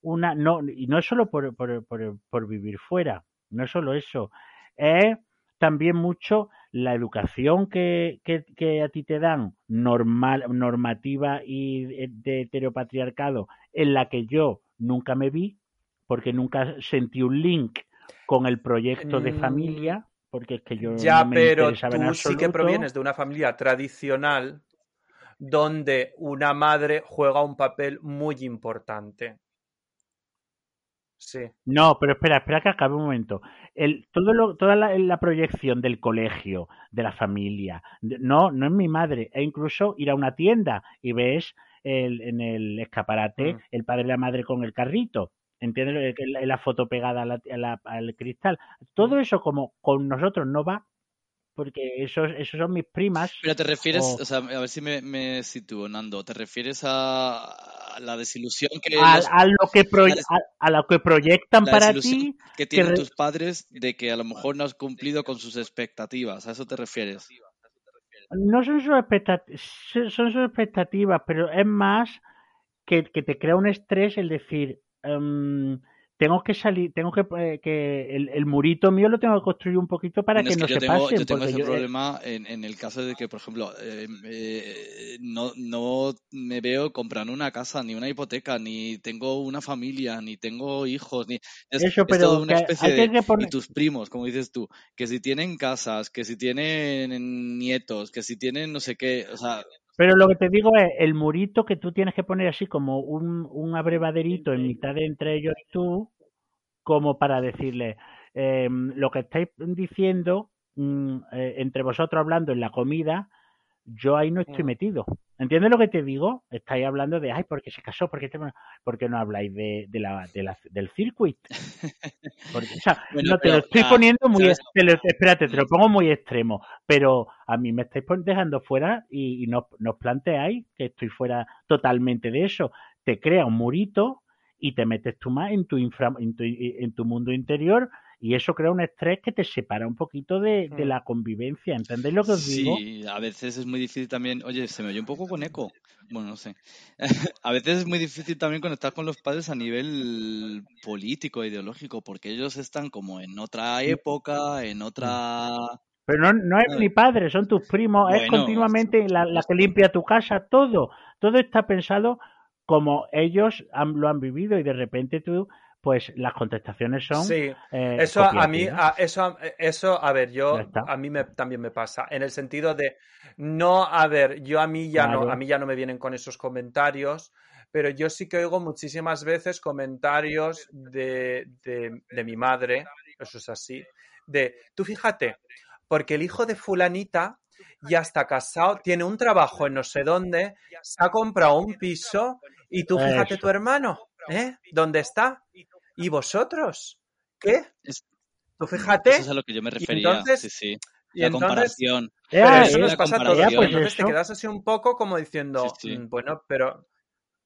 una no y no es solo por, por, por, por vivir fuera, no es solo eso, es también mucho la educación que, que, que a ti te dan normal normativa y de heteropatriarcado en la que yo nunca me vi porque nunca sentí un link con el proyecto de Mm, familia porque es que yo Ya, no me pero tú sí que provienes de una familia tradicional donde una madre juega un papel muy importante. Sí. No, pero espera, espera que acabe un momento. El, todo lo, toda la, la proyección del colegio, de la familia, de- no, no es mi madre, e incluso ir a una tienda y ves el, en el escaparate Mm. el padre y la madre con el carrito, ¿entiendes? La, foto pegada a la- a la- al cristal. Todo Mm. eso como con nosotros no va, porque esos, esos son mis primas. Pero te refieres, o- o sea, a ver si me, me sitúo, Nando, ¿te refieres a, a la desilusión que, a, los- a lo que des- a, lo que proyectan la para ti que tienen tus padres de que a lo mejor no has cumplido con sus expectativas? ¿A eso te refieres? No son sus expectativas, son sus expectativas, pero es más que, que te crea un estrés el decir, em, tengo que salir, tengo que, eh, que el, el murito mío lo tengo que construir un poquito para Bueno, que es no que se yo tengo, pasen. yo tengo ese yo, eh, problema en, en el caso de que, por ejemplo, eh, eh, no, no me veo comprando una casa, ni una hipoteca, ni tengo una familia, ni tengo hijos, ni es, Eso, es pero toda una que especie hay de... Y tus primos, como dices tú, que si tienen casas, que si tienen nietos, que si tienen no sé qué, o sea, Pero lo que te digo es, el murito que tú tienes que poner así como un, un abrevaderito en mitad de entre ellos tú, como para decirle, eh, lo que estáis diciendo mm, eh, entre vosotros hablando en la comida, yo ahí no estoy Mm. metido. ¿Entiendes lo que te digo? Estáis hablando de, ay, ¿por qué se casó? ¿Por qué, te- por qué no habláis de, de la, de la- del circuit? Porque, o sea, Bueno, no te lo estoy ah, poniendo muy... ¿sabes? te lo- espérate, te lo pongo muy extremo, pero a mí me estáis dejando fuera y, y no, no os planteáis que estoy fuera totalmente de eso. Te crea un murito y te metes tú más en tu, infra, en tu, en tu mundo interior y eso crea un estrés que te separa un poquito de, de Mm. la convivencia. ¿Entendéis lo que os digo? Sí, a veces es muy difícil también. Oye, se me oye un poco con eco. Bueno, no sé. A veces es muy difícil también conectar con los padres a nivel político, ideológico, porque ellos están como en otra época, en otra. Pero no, no es mi padre, son tus primos, es continuamente la, la que limpia tu casa, todo. Todo está pensado como ellos han- lo han vivido y de repente tú, pues las contestaciones son... Sí, eh, eso a mí, a- eso, eso, a ver, yo, a mí me, también me pasa, en el sentido de, no, a ver, yo a mí ya no, a mí ya no me vienen con esos comentarios, pero yo sí que oigo muchísimas veces comentarios de, de, de mi madre, eso es así, de, tú fíjate, porque el hijo de fulanita ya está casado, tiene un trabajo en no sé dónde, se ha comprado un piso y tú fíjate Eso. tu hermano, ¿eh? ¿Dónde está? ¿Y vosotros? ¿Qué? Tú fíjate. Eso es a lo que yo me refería. entonces- sí, sí. y La entonces- comparación. Pero Ah, eso eh, nos pasa a todos. pues entonces te quedas así un poco como diciendo, Sí, sí. "Mm, bueno, pero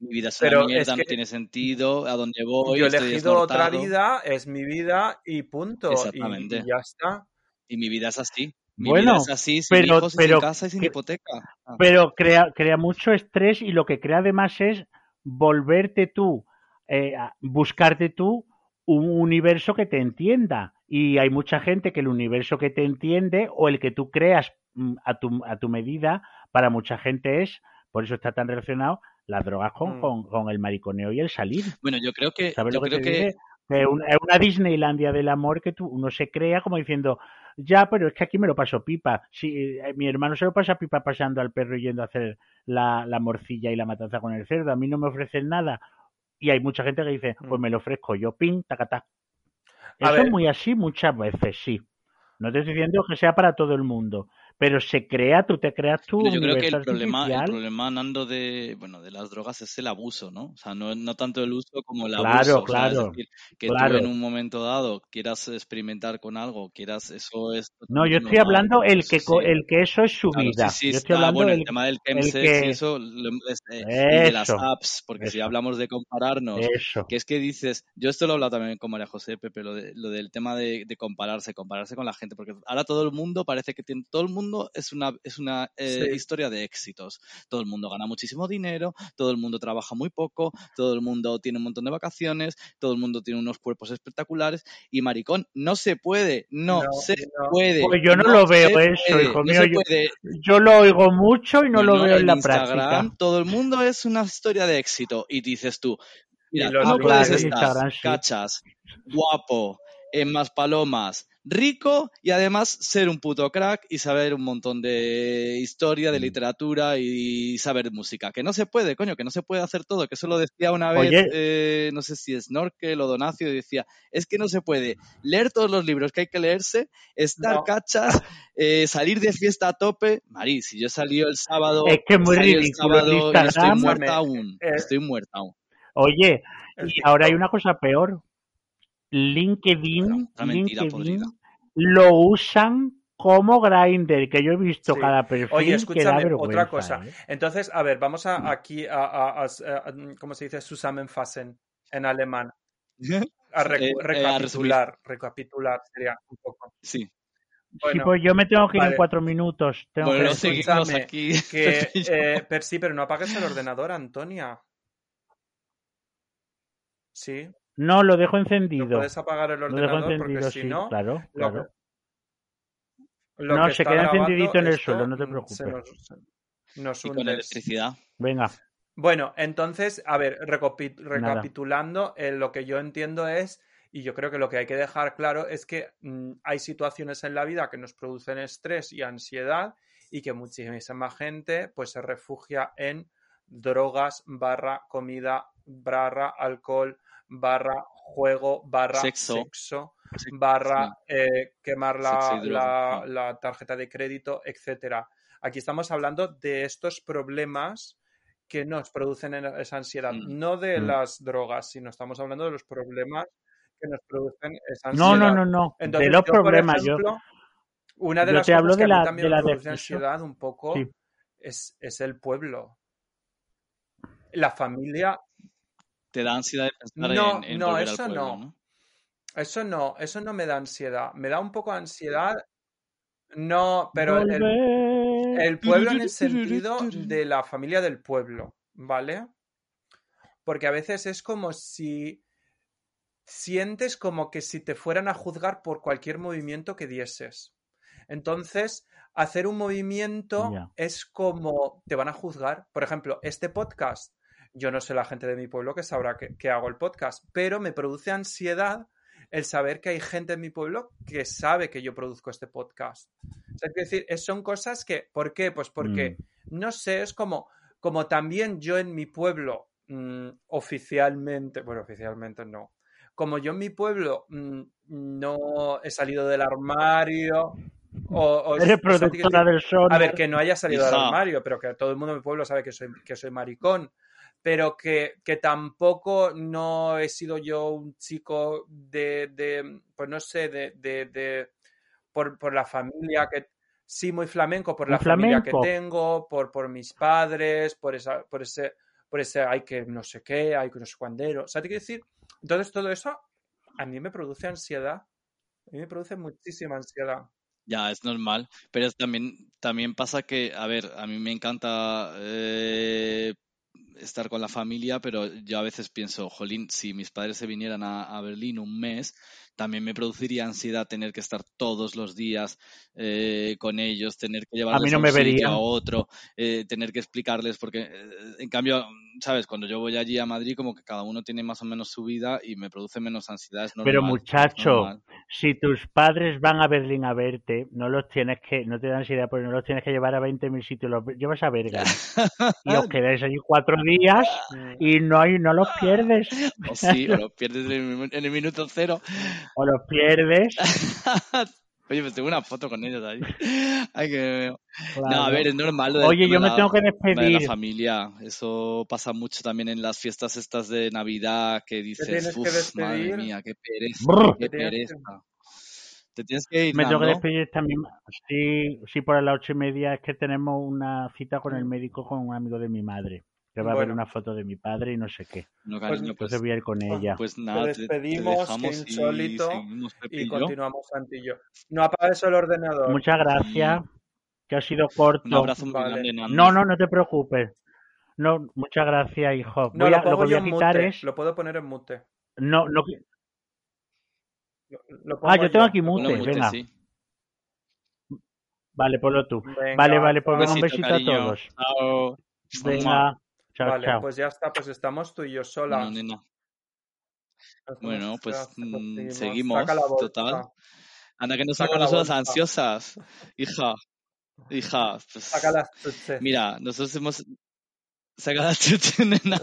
Mi vida es Pero una mierda, es no tiene sentido, a dónde voy, yo he elegido otra vida, es mi vida y punto. Y- Exactamente. Y, ya está. Y mi vida es así. Mi Bueno, vida es así, sin pero- hijos pero sin casa y sin que- hipoteca. Ah. Pero crea, crea mucho estrés y lo que crea además es volverte tú, eh, buscarte tú un universo que te entienda. Y hay mucha gente que el universo que te entiende o el que tú creas mm, a tu, a tu medida, para mucha gente es, por eso está tan relacionado, las drogas con, Mm. con, con el mariconeo y el salir. Bueno, yo creo que, ¿Sabes yo lo que creo te que dice? Que es una, Disneylandia del amor que tú, uno se crea como diciendo, ya, pero es que aquí me lo paso pipa. Si, eh, mi hermano se lo pasa pipa pasando al perro y yendo a hacer la, la morcilla y la matanza con el cerdo. A mí no me ofrecen nada. Y hay mucha gente que dice, pues Mm. me lo ofrezco yo, pin, tacatá. Eso es muy así muchas veces, sí. No te estoy diciendo que sea para todo el mundo, pero se crea, tú te creas Pero yo creo que el problema, el problema, Nando, de, bueno, de las drogas es el abuso, ¿no? O sea, no, no tanto el uso como el Claro, abuso. O sea, claro, es decir, que claro. tú en un momento dado quieras experimentar con algo, quieras, eso es No, yo estoy normal. hablando el que, sí. el que eso es su Claro, vida. sí, sí, yo estoy está, hablando bueno, el tema del el chemsex que- y eso, es, eh, y de las Eso, apps, porque si eso. hablamos de compararnos, eso. que es que dices, yo esto lo he hablado también con María José Pepe, lo, de, lo del tema de, de compararse, compararse con la gente, porque ahora todo el mundo parece que tiene, todo el mundo es una, es una eh, Sí. historia de éxitos. Todo el mundo gana muchísimo dinero, todo el mundo trabaja muy poco, todo el mundo tiene un montón de vacaciones, todo el mundo tiene unos cuerpos espectaculares y maricón, no se puede, no, No, se no. puede. Pues yo no lo veo eso, puede, hijo mío, yo- lo oigo mucho y no lo veo en la Instagram, práctica. todo el mundo es una historia de éxito y dices tú, mira, Y no puedes estar cachas, guapo, en más palomas, rico y además ser un puto crack y saber un montón de historia, de Mm. literatura y saber música. Que no se puede, coño, que no se puede hacer todo. Que eso lo decía una vez, eh, no sé si Snorkel o Donacio, y decía, es que no se puede leer todos los libros que hay que leerse, estar No. cachas, eh, salir de fiesta a tope. Mari, si yo salí el sábado, Es que es muy salí el ridículo el sábado y estoy muerta aún. Eh, Estoy muerta aún. Oye, y ahora hay una cosa peor. LinkedIn, LinkedIn lo usan como grinder, que yo he visto Sí. cada perfil Oye, que da escúchame, otra cosa. ¿eh? Entonces, a ver, vamos a, aquí a, a- a- a- ¿cómo se dice? Zusammenfassen en alemán. A recu- Eh, eh, a recapitular, recapitular sería un poco. Sí. sí, Bueno, pues yo me tengo que ir en cuatro minutos. Tengo Bueno, que- seguimos escúchame, aquí. que, Pepe y yo. eh, per- sí, pero no apagues el ordenador, Antonia. Sí, No, lo dejo no encendido. puedes apagar el Lo dejo ordenador porque si sí, no, claro, lo claro. lo No, que se queda encendidito en el suelo, no te preocupes. se nos, se- nos Y con electricidad. Venga, Bueno, entonces, a ver, recapitulando, eh, lo que yo entiendo es, y yo creo que lo que hay que dejar claro es que mm, hay situaciones en la vida que nos producen estrés y ansiedad y que muchísima gente pues se refugia en drogas barra comida barra alcohol barra juego barra Sexo. sexo, barra eh, quemar la, la- la tarjeta de crédito, etcétera. Aquí estamos hablando de estos problemas que nos producen en- esa ansiedad, Mm. no de Mm. las drogas, sino estamos hablando de los problemas que nos producen esa No, ansiedad. no, no, no. Entonces, de los yo, por problemas, yo. una de yo las te cosas hablo que de a mí la- también de me la produce ansiedad un poco Sí. es, es el pueblo. La familia, Te da ansiedad de pensar No, en, en no, volver al eso pueblo, no. ¿no? eso no, eso no me da ansiedad. Me da un poco de ansiedad. No, pero el, pueblo en el sentido de la familia del pueblo, ¿vale? Porque a veces es como si sientes como que si te fueran a juzgar por cualquier movimiento que dieses. Entonces, hacer un movimiento es como te van a juzgar. Por ejemplo, este podcast, yo no sé la gente de mi pueblo que sabrá que, que hago el podcast, pero me produce ansiedad el saber que hay gente en mi pueblo que sabe que yo produzco este podcast. O sea, es decir, es- son cosas que, ¿por qué? Pues porque, no sé, es como, como también yo en mi pueblo, mm, oficialmente, bueno, oficialmente no, como yo en mi pueblo mm, no he salido del armario, o, o- Eres productora del sol. a ver, que no haya salido del armario, pero que todo el mundo en mi pueblo sabe que soy, que soy maricón. Pero que, que tampoco no he sido yo un chico de, de pues no sé, de, de, de- por, por la familia que, sí, muy flamenco, por la familia que tengo, por, por mis padres, por esa, por ese, por ese hay que no sé qué, hay que no sé cuándero. O sea, te quiero decir, entonces todo eso a mí me produce ansiedad. A mí me produce muchísima ansiedad. Ya, es normal, pero también, también pasa que, a ver, a mí me encanta eh, estar con la familia, pero yo a veces pienso, jolín, si mis padres se vinieran a, a Berlín un mes, también me produciría ansiedad tener que estar todos los días eh, con ellos, tener que llevarles no a un me a otro, eh, tener que explicarles, porque eh, en cambio, sabes, cuando yo voy allí a Madrid, como que cada uno tiene más o menos su vida y me produce menos ansiedad, es normal. Pero muchacho, si tus padres van a Berlín a verte, no los tienes que, no te dan ansiedad porque no los tienes que llevar a 20.000 sitios, los llevas a Berga y os quedáis allí cuatro días y no hay, no los pierdes. O sí, o lo pierdes en el minuto cero. O los pierdes. Oye, pues tengo una foto con ellos ahí. Ay, que me veo. No, a claro. ver, es normal. lo del Oye, yo me de tengo que tema de la despedir. familia. Eso pasa mucho también en las fiestas estas de Navidad que dices, uff, madre despedir. mía, qué pereza, Brr. qué Te tienes que- pereza. Te tienes que ir, Me tengo que despedir también. Sí, sí, por las ocho y media es que tenemos una cita con el médico con un amigo de mi madre. Que va a ver Bueno. una foto de mi padre y no sé qué. No, Pues- cariño, pues, Entonces voy a ir con ella. pues nada, te, te despedimos, dejamos y insólito, Y y continuamos, Santi y yo. No apagues el ordenador. Muchas gracias. Que ha sido corto. Un abrazo muy Vale. grande, Nando. No, no, no te preocupes. No, muchas gracias, hijo. No, Voy lo a- lo que voy a quitar mute. es. Lo puedo poner en mute. No, no. Lo- lo Ah, yo tengo aquí mute, mute, venga. sí. Vale, ponlo tú. Venga, Vale, vale, pues un Besito, besito a todos. Chao. Venga, chao, Vale, chao. pues ya está, pues estamos tú y yo No, nena. Estamos- Bueno, pues mm, seguimos, total. Anda que no Saca somos nosotras ansiosas. Hija, hija, pues, Saca las chuches. mira, nosotros hemos sacado la chucha, nena.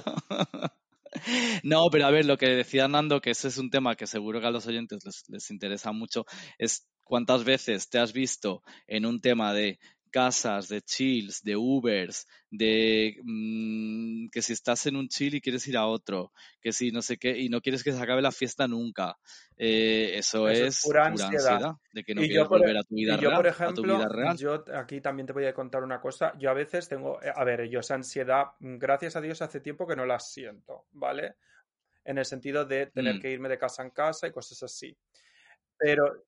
No, pero a ver, lo que decía Nando, que ese es un tema que seguro que a los oyentes les, les interesa mucho, es cuántas veces te has visto en un tema de casas, de chills, de Ubers, de mm, que si estás en un chill y quieres ir a otro, que si no sé qué, y no quieres que se acabe la fiesta nunca. Eh, eso, Eso es pura pura ansiedad. ansiedad, de que no Y quieres por, volver a tu vida y yo, real, por a tu ejemplo, vida real. yo aquí también te voy a contar una cosa. Yo a veces tengo, eh, a ver, yo esa ansiedad, mm, gracias a Dios, hace tiempo que no la siento, ¿vale? En el sentido de tener Mm. que irme de casa en casa y cosas así. Pero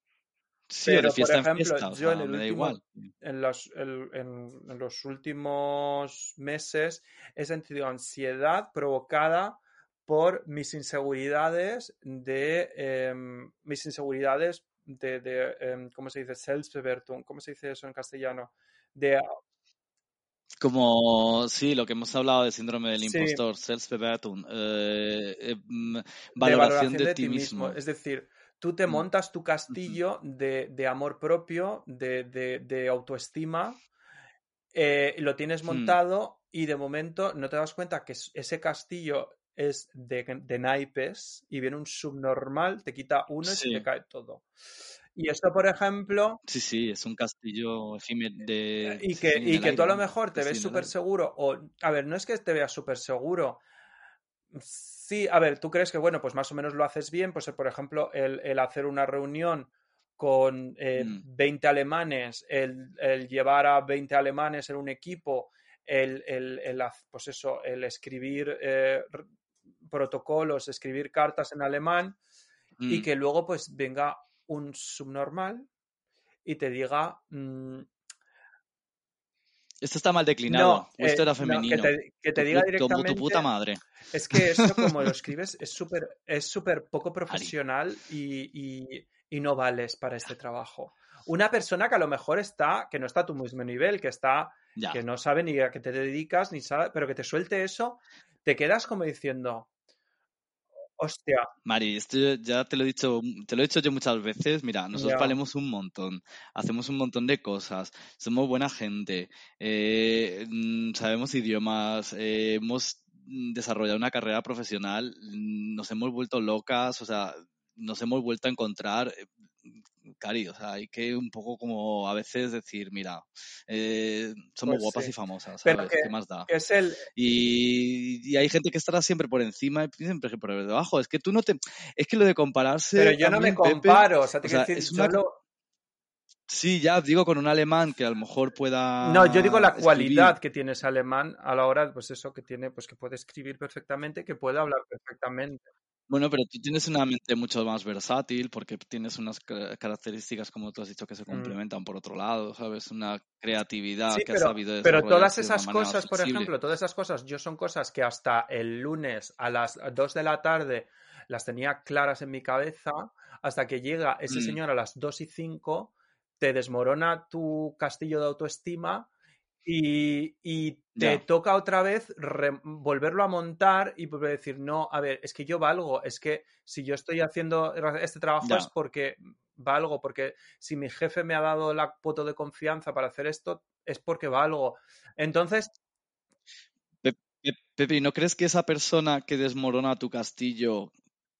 Sí, pero, de por fiesta en ejemplo, fiesta, o yo en el me da último- igual. en los, el- en- en los últimos meses he sentido ansiedad provocada por mis inseguridades de em, mis inseguridades de, de, em, ¿cómo se dice? Selbstbewertung, ¿cómo se dice eso en castellano? De Como, sí, lo que hemos hablado del síndrome del Sí. impostor, Selbstbewertung, eh, de valoración de, ti mismo. Es decir, tú te montas tu castillo de, de amor propio, de, de- de autoestima, eh, lo tienes Mm. montado y de momento no te das cuenta que es- ese castillo es de, naipes y viene un subnormal, te quita uno y se te cae todo. Y esto, por ejemplo, Sí, sí, es un castillo efímero de... y que, sí, y que tú a lo mejor te ves súper seguro, o, a ver, no es que te veas súper seguro. Sí, a ver, tú crees que, bueno, pues más o menos lo haces bien, pues por ejemplo, el, el hacer una reunión con eh, Mm. 20 alemanes, el, el llevar a 20 alemanes en un equipo, el, el- pues eso, el escribir eh, protocolos, escribir cartas en alemán y Mm. que luego pues venga un subnormal y te diga, mm, Esto está mal declinado. no, o esto eh, era no, que femenino. te, que te diga como tu directamente, puta madre. es que eso como lo escribes es súper es súper poco profesional y, y- y no vales para este trabajo. Una persona que a lo mejor está, que no está a tu mismo nivel, que está, Ya. que no sabe ni a qué te dedicas, ni sabe, pero que te suelte eso, te quedas como diciendo, hostia, Mari, esto ya te lo he dicho, te lo he dicho yo muchas veces. Mira, nosotros valemos un montón, hacemos un montón de cosas, somos buena gente, eh, mm, sabemos idiomas, eh, hemos desarrollado una carrera profesional, mm, nos hemos vuelto locas, o sea, nos hemos vuelto a encontrar. Cari, o sea, hay que un poco como a veces decir, mira, eh, somos Pues guapas sí. y famosas, que- ¿Qué más da? es el, Y, y hay gente que estará siempre por encima y siempre por debajo. Es que tú no te. Es que lo de compararse. pero yo no me Pepe, comparo, o sea, te o sea, decir, es una- solo- Sí, ya digo con un alemán que a lo mejor pueda. No, yo digo la escribir. cualidad que tiene ese alemán a la hora, pues eso, que tiene, pues que puede escribir perfectamente, que puede hablar perfectamente. Bueno, pero tú tienes una mente mucho más versátil porque tienes unas ca- características, como tú has dicho, que se Mm. complementan por otro lado, ¿sabes? Una creatividad Sí, que pero, has sabido pero desarrollar todas de una esas cosas, por ejemplo, todas esas cosas, yo son cosas que hasta el lunes a las 2 de la tarde las tenía claras en mi cabeza, hasta que llega ese Mm. señor a las 2 y 5, te desmorona tu castillo de autoestima y, y te Ya. toca otra vez volverlo a montar y volver a decir, no, a ver, es que yo valgo, es que si yo estoy haciendo este trabajo Ya. es porque valgo, porque si mi jefe me ha dado la voto de confianza para hacer esto, es porque valgo. Entonces, Pe- Pe- Pepe, ¿y ¿no crees que esa persona que desmorona tu castillo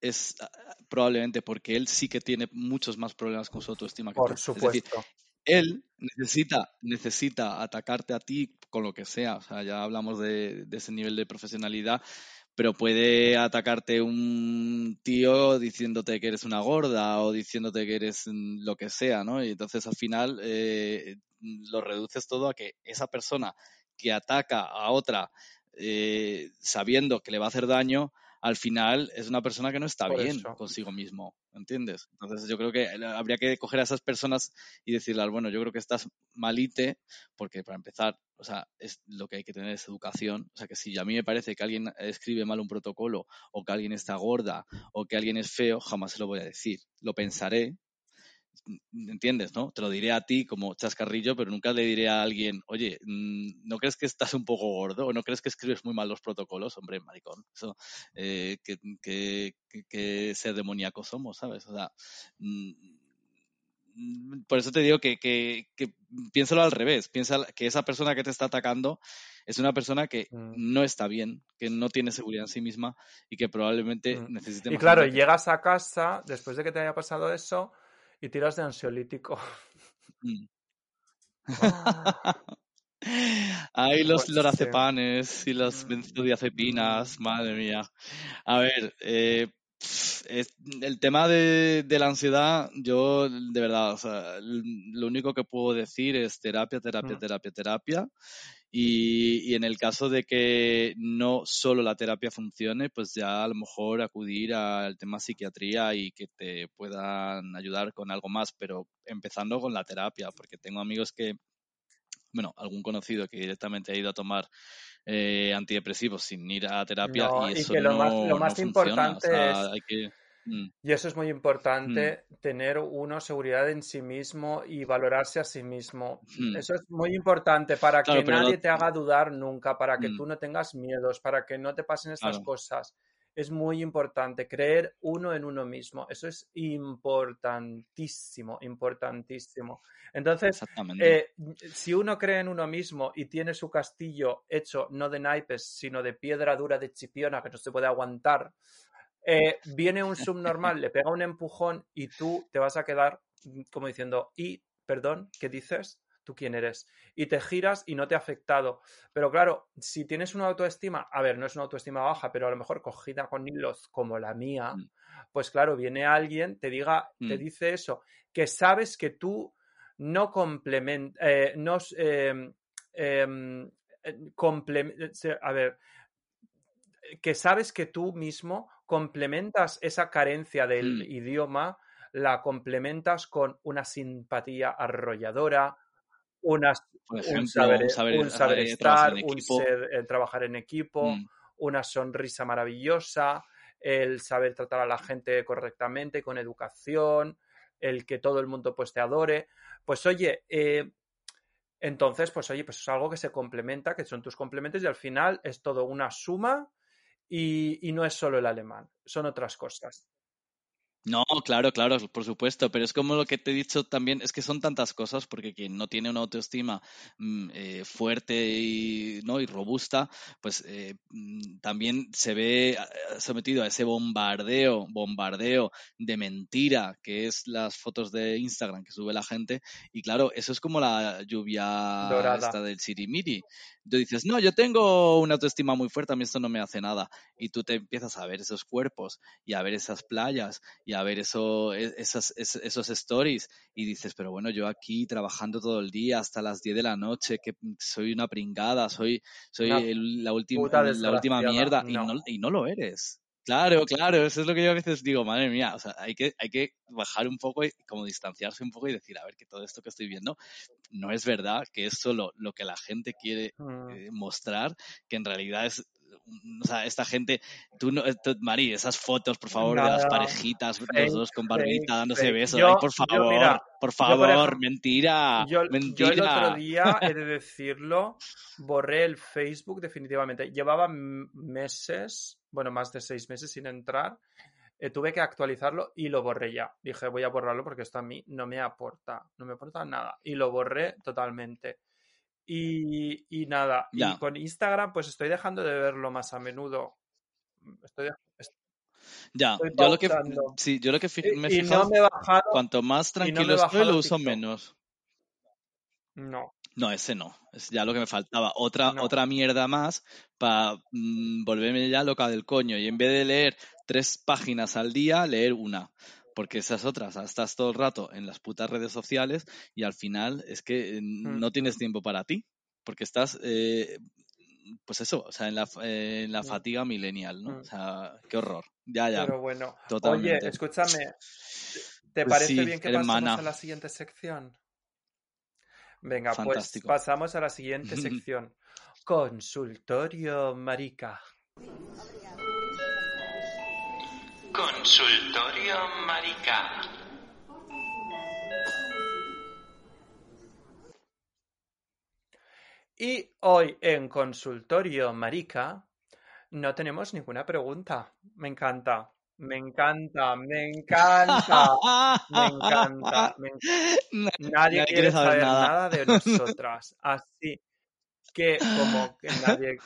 es ah, probablemente porque él sí que tiene muchos más problemas con su autoestima que por tú? Es decir, supuesto. Él necesita, necesita atacarte a ti con lo que sea. O sea, ya hablamos de, ese nivel de profesionalidad, pero puede atacarte un tío diciéndote que eres una gorda o diciéndote que eres lo que sea, ¿no? Y entonces al final eh, lo reduces todo a que esa persona que ataca a otra eh, sabiendo que le va a hacer daño, al final es una persona que no está Por bien eso. consigo mismo, ¿entiendes? Entonces yo creo que habría que coger a esas personas y decirles, bueno, yo creo que estás malite, porque para empezar, o sea, es lo que hay que tener es educación. O sea, que si a mí me parece que alguien escribe mal un protocolo, o que alguien está gorda, o que alguien es feo, jamás se lo voy a decir. Lo pensaré, ¿entiendes? ¿No? Te lo diré a ti como chascarrillo, pero nunca le diré a alguien, oye, mm, ¿no crees que estás un poco gordo? ¿O no crees que escribes muy mal los protocolos? Hombre, maricón, eso, eh, que, que, que, ser demoníacos somos, ¿sabes? O sea, mm, mm, por eso te digo que, que, que piénsalo al revés, piensa que esa persona que te está atacando es una persona que Mm. no está bien, que no tiene seguridad en sí misma y que probablemente Mm. necesite Y más claro, llegas a casa después de que te haya pasado eso y tiras de ansiolítico. Mm. Ah, Ay, los Pues sí. lorazepanes y las Mm, benzodiazepinas, mm. madre mía. A ver, eh, es- el tema de, de la ansiedad, yo de verdad, o sea, lo único que puedo decir es terapia, terapia, Mm. terapia, terapia. Y, y en el caso de que no solo la terapia funcione, pues ya a lo mejor acudir al tema psiquiatría y que te puedan ayudar con algo más, pero empezando con la terapia, porque tengo amigos que, bueno, algún conocido que directamente ha ido a tomar eh, antidepresivos sin ir a terapia No, y y eso que lo no, más- lo no más funciona. O importante sea, es- hay que... mm, Y eso es muy importante, tener uno seguridad en sí mismo y valorarse a sí mismo. mm. Eso es muy importante para Claro, que nadie te haga dudar nunca, para que Mm. tú no tengas miedos, para que no te pasen estas Claro. cosas. Es muy importante creer uno en uno mismo. Eso es importantísimo, importantísimo. Entonces, eh, si uno cree en uno mismo y tiene su castillo hecho no de naipes, sino de piedra dura de chipiona que no se puede aguantar, eh, viene un subnormal, le pega un empujón y tú te vas a quedar mm, como diciendo, y, perdón, ¿qué dices? ¿Tú quién eres? Y te giras y no te ha afectado. Pero claro, si tienes una autoestima, a ver, no es una autoestima baja, pero a lo mejor cogida con hilos como la mía, Mm. pues claro, viene alguien, te diga, te Mm. dice eso, que sabes que tú no complementas, eh, no, em, em, eh, eh, a ver, que sabes que tú mismo complementas esa carencia del Mm. idioma, la complementas con una simpatía arrolladora, un saber, un saber, un saber eh, estar, un ser, eh, trabajar en equipo, Mm. una sonrisa maravillosa, el saber tratar a la gente correctamente, con educación, el que todo el mundo pues te adore. Pues oye, eh, entonces, pues oye, pues es algo que se complementa, que son tus complementos y al final es todo una suma y, y no es solo el alemán, son otras cosas. No, claro, claro, por supuesto, pero es como lo que te he dicho también, es que son tantas cosas, porque quien no tiene una autoestima mm, eh, fuerte y, ¿no? y robusta, pues eh, mm, también se ve eh, sometido a ese bombardeo, bombardeo de mentira, que es las fotos de Instagram que sube la gente, y claro, eso es como la lluvia Dorada. esta del sirimiri. Tú dices, no, yo tengo una autoestima muy fuerte, a mí esto no me hace nada, y tú te empiezas a ver esos cuerpos y a ver esas playas y a ver eso, e- esas, es- esos stories y dices, pero bueno, yo aquí trabajando todo el día hasta las 10 de la noche, que soy una pringada, soy, soy el- la, última la última mierda y No. no, y no lo eres. Claro, claro, eso es lo que yo a veces digo, madre mía, o sea, hay que, hay que bajar un poco y como distanciarse un poco y decir, a ver, que todo esto que estoy viendo no es verdad, que es solo lo que la gente quiere Mm. eh, mostrar, que en realidad es, o sea, esta gente, tú no, eh, tú- Mari, esas fotos, por favor, de las parejitas, los dos con fake, barbita, dándose fake. besos, Yo- ay, por yo, favor, mira, por yo, por favor, ejemplo, mentira, Yo, yo el mentira. otro día, he de decirlo, borré el Facebook definitivamente. Llevaba meses, bueno, más de seis meses sin entrar. eh, tuve que actualizarlo y lo borré ya. Dije, voy a borrarlo porque esto a mí no me aporta, no me aporta nada. Y lo borré totalmente. Y, y nada, y con Instagram pues estoy dejando de verlo más a menudo. Estoy, Ya, estoy yo lo que, sí, yo lo que me he no fijado, me he bajado, cuanto más y no tranquilo estoy, lo uso TikTok. menos. No, No, ese no. Es ya lo que me faltaba. Otra, no. otra mierda más para volverme ya loca del coño. Y en vez de leer tres páginas al día, leer una. Porque esas otras, estás todo el rato en las putas redes sociales y al final es que eh, Mm. no tienes tiempo para ti. Porque estás, eh, pues eso, o sea, en la, eh, en la Mm. fatiga millennial, ¿no? Mm. O sea, qué horror. Ya, ya, Pero bueno, oye, totalmente. escúchame, ¿te Pues parece sí, bien que eres pasemos a la siguiente sección? Venga, pues pasamos a la siguiente sección. Consultorio Marica. Consultorio Marica. Y hoy en Consultorio Marica no tenemos ninguna pregunta. Me encanta, me encanta, me encanta, me encanta. me enc- Nadie, quiere saber nada. de nosotras. Así que como que nadie...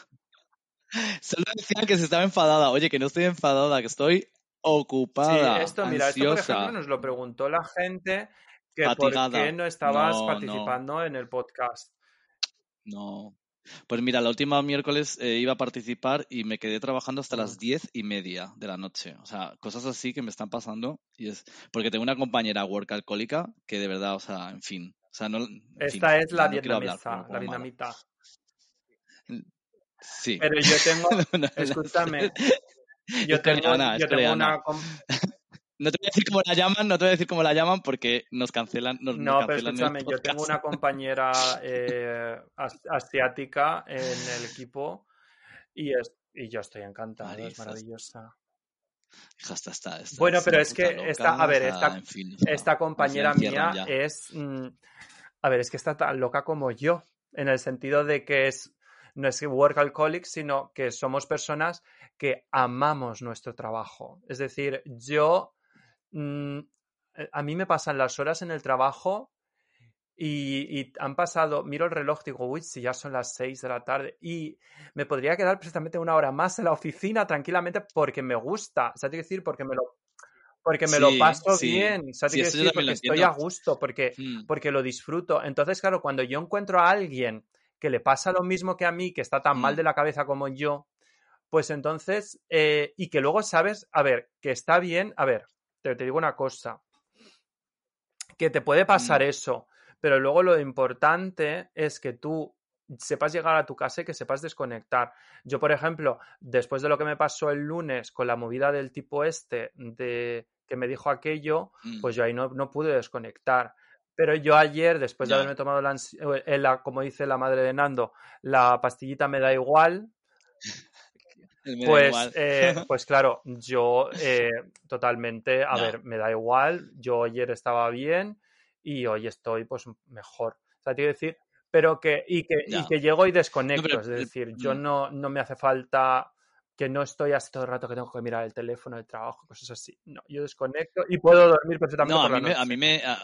Solo decía que se estaba enfadada. Oye, que no estoy enfadada, que estoy Sí, ocupada, esto, mira, esto por ansiosa. ejemplo nos lo preguntó la gente que por qué no estabas No, no. participando en el podcast. No. Pues mira, la última miércoles eh, iba a participar y me quedé trabajando hasta las Mm. diez y media de la noche. O sea, cosas así que me están pasando. Y es porque tengo una compañera work alcohólica que de verdad, o sea, en fin. O sea, no, fin, Esta es la como- la vietnamita. Sí. Pero yo tengo, escúchame, es yo tengo, es yo tengo una... No te voy a decir cómo la llaman, no te voy a decir cómo la llaman porque nos cancelan, nos, nos No, pero cancelan el escúchame, yo tengo una compañera eh, as- asiática en el equipo y, es, y yo estoy encantado, es maravillosa. Hija, esta, esta, esta Bueno, pero es que loca, esta, a ver, esta, en fin, esta compañera nos mía ya. es, mm, a ver, es que está tan loca como yo, en el sentido de que es, no es que work alcoholic, sino que somos personas que amamos nuestro trabajo. Es decir, yo, mm, eh, a mí me pasan las horas en el trabajo y, y, han pasado, miro el reloj, digo, uy, si ya son las 6 de la tarde y me podría quedar precisamente una hora más en la oficina tranquilamente porque me gusta, o sea, te decir, porque me lo, porque me Sí, lo paso sí. bien, ¿sabes Sí, qué eso yo decir? Porque estoy a gusto, porque, Mm, porque lo disfruto. Entonces, claro, cuando yo encuentro a alguien que le pasa lo mismo que a mí, que está tan mal mm, de la cabeza como yo, pues entonces, eh, y que luego sabes, a ver, que está bien, a ver, te, te digo una cosa, que te puede pasar mm. eso, pero luego lo importante es que tú sepas llegar a tu casa y que sepas desconectar. Yo, por ejemplo, después de lo que me pasó el lunes con la movida del tipo este, de que me dijo aquello, Mm, pues yo ahí no, no pude desconectar. Pero yo ayer, después de haberme tomado la, ansi- eh, la- como dice la madre de Nando, la pastillita me da igual, pues, igual. eh, pues claro, yo eh, totalmente, a ver, me da igual, yo ayer estaba bien y hoy estoy pues mejor. O sea, te quiero decir, pero que, y que, y que llego y No, desconecto, pero es decir, yo mm, no, no me hace falta que no estoy así todo el rato que tengo que mirar el teléfono, el trabajo, cosas así. No, yo desconecto y puedo dormir perfectamente No, a por la mí me, a mí me, a- a-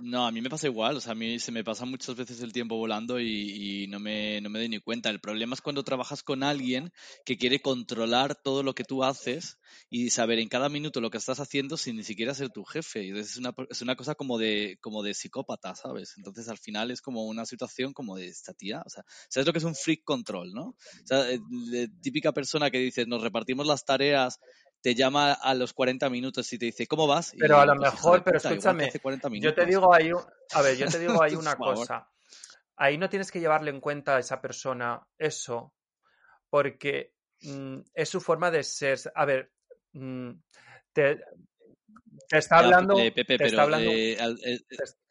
no, a mí me pasa igual, o sea, a mí se me pasa muchas veces el tiempo volando y, no me, no me doy ni cuenta. El problema es cuando trabajas con alguien que quiere controlar todo lo que tú haces y saber en cada minuto lo que estás haciendo sin ni siquiera ser tu jefe. Es una, es una cosa como de, como de psicópata, ¿sabes? Entonces al final es como una situación como de esta tía, o sea, ¿sabes lo que es un freak control, no? O sea, eh, típica persona que dice, nos repartimos las tareas te llama a los 40 minutos y te dice, ¿cómo vas? Y Pero a lo pues, hija mejor, pero puta, escúchame, hace 40 yo te digo ahí, un- a ver, yo te digo ahí una cosa. Ahí no tienes que llevarle en cuenta a esa persona eso, porque mm, es su forma de ser. A ver, mm, te, te está Ya, hablando, eh, Pepe, te está pero hablando, eh, eh,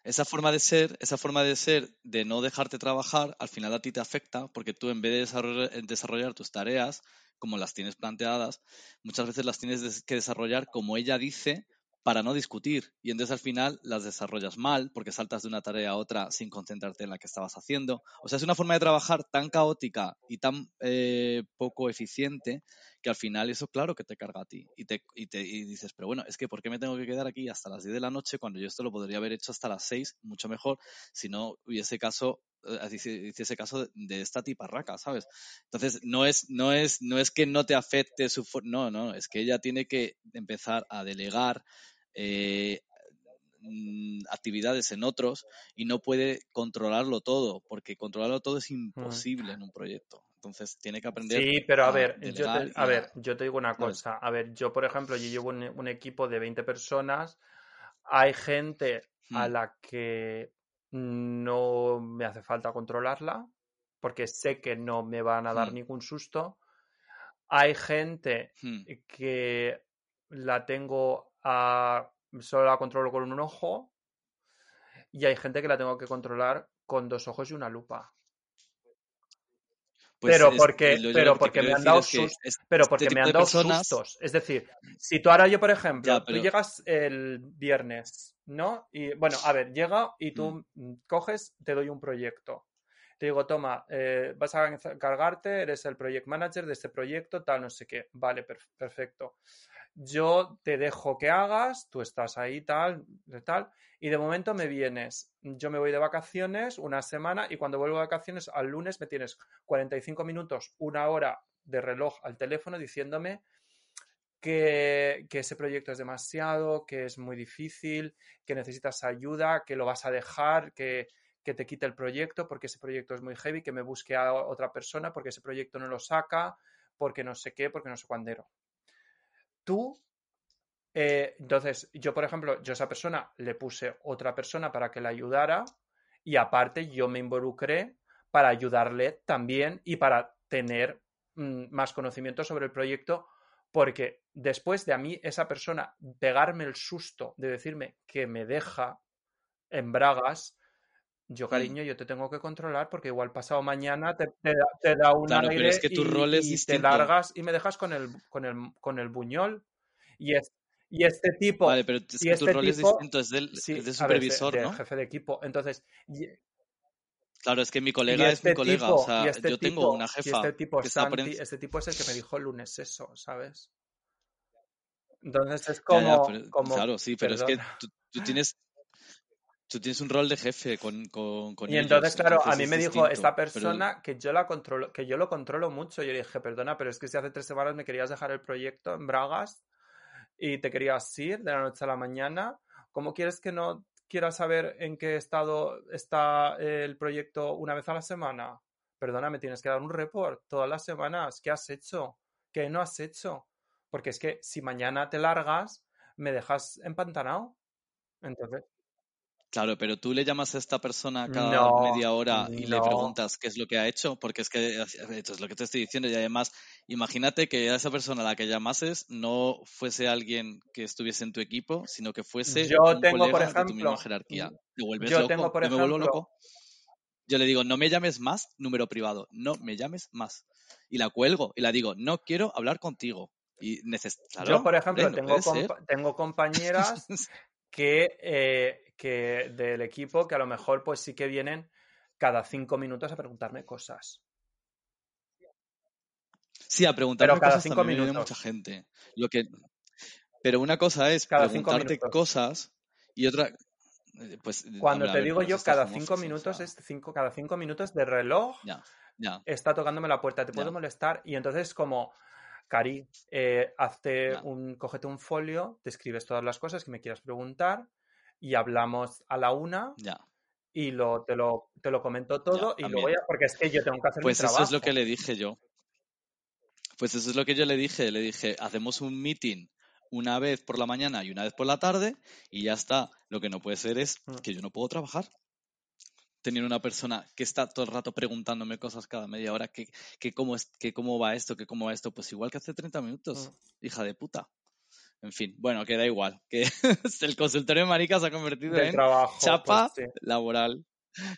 esa forma de ser, esa forma de ser, de no dejarte trabajar, al final a ti te afecta porque tú en vez de desarrollar, desarrollar tus tareas como las tienes planteadas, muchas veces las tienes que desarrollar como ella dice para no discutir y entonces al final las desarrollas mal porque saltas de una tarea a otra sin concentrarte en la que estabas haciendo. O sea, es una forma de trabajar tan caótica y tan eh, poco eficiente que al final eso claro que te carga a ti y, te, y, te, y dices, pero bueno, es que ¿por qué me tengo que quedar aquí hasta las 10 de la noche cuando yo esto lo podría haber hecho hasta las 6, mucho mejor, si no hubiese caso eh, hiciese caso de, esta tiparraca, ¿sabes? Entonces, no es, no es, no es que no te afecte su no, no, es que ella tiene que empezar a delegar eh, mm, actividades en otros y no puede controlarlo todo, porque controlarlo todo es imposible en un proyecto. Entonces, tiene que aprender Sí, pero a a ver, yo te, a ver, yo te digo una cosa. A ver, yo, por ejemplo, yo llevo un, un equipo de 20 personas. Hay gente a Hmm, la que no me hace falta controlarla, porque sé que no me van a dar hmm, ningún susto. Hay gente hmm. que la tengo a, solo la controlo con un ojo y hay gente que la tengo que controlar con dos ojos y una lupa. Pues Pero es, porque, lo, pero porque quiero me han dado es que sus- es- pero este porque me han dado personas, sustos. Es decir, si tú ahora yo, por ejemplo, ya, tú llegas el viernes, ¿no? Y bueno, a ver, llega y tú mm, coges, te doy un proyecto. Te digo, toma, eh, vas a encargarte, eres el project manager de este proyecto, tal, no sé qué. Vale, perf- perfecto. Yo te dejo que hagas, tú estás ahí, tal, tal, y de momento me vienes. Yo me voy de vacaciones una semana y cuando vuelvo de vacaciones al lunes me tienes 45 minutos, una hora de reloj al teléfono diciéndome que, que ese proyecto es demasiado, que es muy difícil, que necesitas ayuda, que lo vas a dejar, que, que te quite el proyecto porque ese proyecto es muy heavy, que me busque a otra persona porque ese proyecto no lo saca, porque no sé qué, porque no sé cuándero. Tú eh, entonces, yo, por ejemplo, yo a esa persona le puse otra persona para que la ayudara y aparte yo me involucré para ayudarle también y para tener mm, más conocimiento sobre el proyecto porque después de a mí esa persona pegarme el susto de decirme que me deja en bragas, yo hmm. cariño, yo te tengo que controlar porque igual pasado mañana te, te da, te da un Claro, pero es aire que tu y, rol es y te distinto. largas y me dejas con el, con el, con el buñol. Y, es, y este tipo, Vale, pero es y que tu este rol es tipo, distinto, es del, sí, es de a ver, de, supervisor, jefe de equipo. Entonces, y- Claro, es que mi colega es mi este colega. tipo, O sea, este yo tengo una y jefa este tipo que Santi, este tipo es el que me dijo el lunes eso, ¿sabes? Entonces es Ya, ya, como, pero- como, claro, sí, pero es que tú tienes tú tienes un rol de jefe con, con, con Y entonces, ellos, claro, a mí me dijo esta pero- persona que yo la controlo, que yo lo controlo mucho. Yo le dije, perdona, pero es que si hace tres semanas me querías dejar el proyecto en Bragas y te querías ir de la noche a la mañana, ¿cómo quieres que no quiera saber en qué estado está el proyecto una vez a la semana? Perdona, me tienes que dar un report todas las semanas. ¿Qué has hecho? ¿Qué no has hecho? Porque es que si mañana te largas, me dejas empantanado. Entonces, Claro, pero tú le llamas a esta persona cada No, media hora y le preguntas qué es lo que ha hecho, porque es que esto es lo que te estoy diciendo. Y además, imagínate que a esa persona a la que llamases no fuese alguien que estuviese en tu equipo, sino que fuese Yo un tengo, por colega de tu ejemplo, misma jerarquía. Te vuelves yo loco, tengo, por yo me vuelvo ejemplo- loco. Yo le digo, no me llames más, número privado, no me llames más. Y la cuelgo y la digo, no quiero hablar contigo. Y claro, Yo, por ejemplo, hombre, no tengo, ser. tengo compañeras que, eh, que del equipo que a lo mejor pues sí que vienen cada cinco minutos a preguntarme cosas. Sí, a preguntarme Pero cada cosas cinco también minutos. mucha gente. Lo que... Pero una cosa es Cada preguntarte cosas y otra... eh, Pues, Cuando hombre, a te digo yo cada cinco o minutos sea, es cinco, cada cinco minutos de reloj Ya, ya. está tocándome la puerta, ¿te puedo Ya. molestar? Y entonces como, Cari, eh, hazte un, cógete un folio, te escribes todas las cosas que me quieras preguntar y hablamos a la una Ya. y lo, te, lo, te lo comento todo y también. luego ya, porque es que yo tengo que hacer Pues mi eso trabajo. es lo que le dije yo. Pues eso es lo que yo le dije. Le dije, hacemos un meeting una vez por la mañana y una vez por la tarde y ya está. Lo que no puede ser es Mm. que yo no puedo trabajar. Tener una persona que está todo el rato preguntándome cosas cada media hora, que, que, cómo, es, que cómo va esto, que cómo va esto, pues igual que hace 30 minutos, Mm. hija de puta. En fin, bueno, que da igual. Que el consultorio de maricas se ha convertido del en trabajo. chapa pues sí. laboral.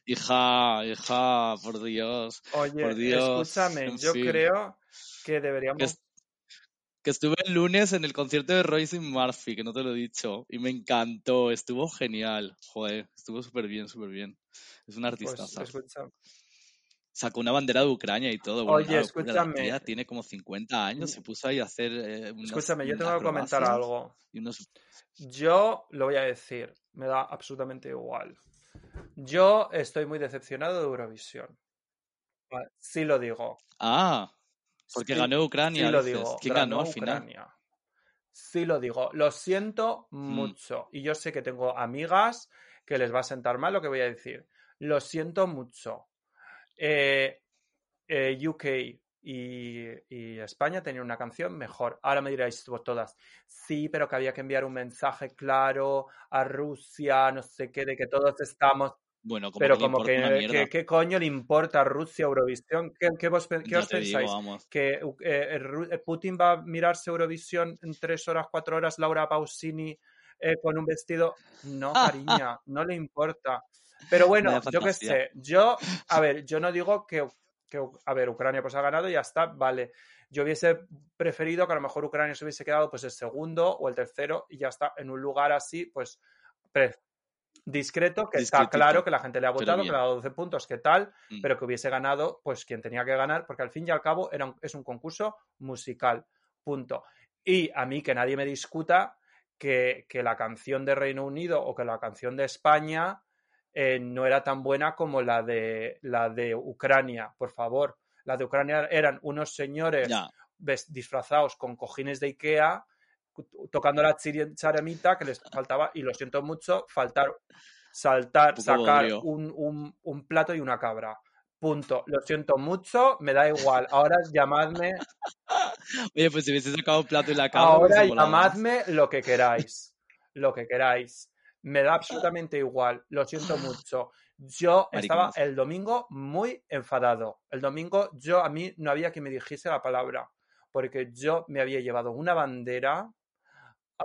Hija, hija, por Dios. Oye, Por Dios, escúchame, yo fin. creo que deberíamos... Que, es- que estuve el lunes en el concierto de Royce Murphy, que no te lo he dicho, y me encantó, estuvo genial. Joder, estuvo súper bien, súper bien. Es un pues, artista. escucha, Sacó una bandera de Ucrania y todo. Bueno, Oye, locura. La escúchame. tía tiene como 50 años, se puso ahí a hacer eh, unas, escúchame, yo tengo que comentar algo. y unos- Yo lo voy a decir, me da absolutamente igual. Yo estoy muy decepcionado de Eurovisión. Sí lo digo. Ah, porque Sí- ganó Ucrania. Sí lo dices. digo. ¿Quién ganó ganó al final? Ucrania. Sí lo digo. Lo siento Mm. mucho. Y yo sé que tengo amigas que les va a sentar mal lo que voy a decir. Lo siento mucho. Eh, eh, UK y, y España tenían una canción mejor. Ahora me diréis todas, sí, pero que había que enviar un mensaje claro a Rusia, no sé qué, de que todos estamos Bueno, como pero como que, ¿qué coño le importa a Rusia Eurovisión? ¿Qué, qué vos qué os digo, pensáis? ¿Que eh, eh, Putin va a mirarse Eurovisión en tres horas, cuatro horas, Laura Pausini eh, con un vestido? No, cariña, no le importa. Pero bueno, yo qué sé, yo, a ver, yo no digo que, que, a ver, Ucrania pues ha ganado y ya está, vale. Yo hubiese preferido que a lo mejor Ucrania se hubiese quedado pues el segundo o el tercero y ya está, en un lugar así, pues discreto, que está claro que la gente le ha votado, que le ha dado 12 puntos, que tal, Mm. pero que hubiese ganado pues quien tenía que ganar, porque al fin y al cabo era un- es un concurso musical, punto. Y a mí que nadie me discuta que, que la canción de Reino Unido o que la canción de España eh, no era tan buena como la de, la de Ucrania, por favor. La de Ucrania eran unos señores Ya, disfrazados con cojines de Ikea tocando la charamita que les faltaba y lo siento mucho faltar saltar Un sacar un, un- un plato y una cabra. Punto. Lo siento mucho me da igual. Ahora llamadme Oye, pues si hubiese sacado un plato y la cabra, ahora llamadme lo que queráis lo que queráis me da absolutamente igual lo siento mucho yo estaba el domingo muy enfadado el domingo yo a mí no había que me dijese la palabra porque yo me había llevado una bandera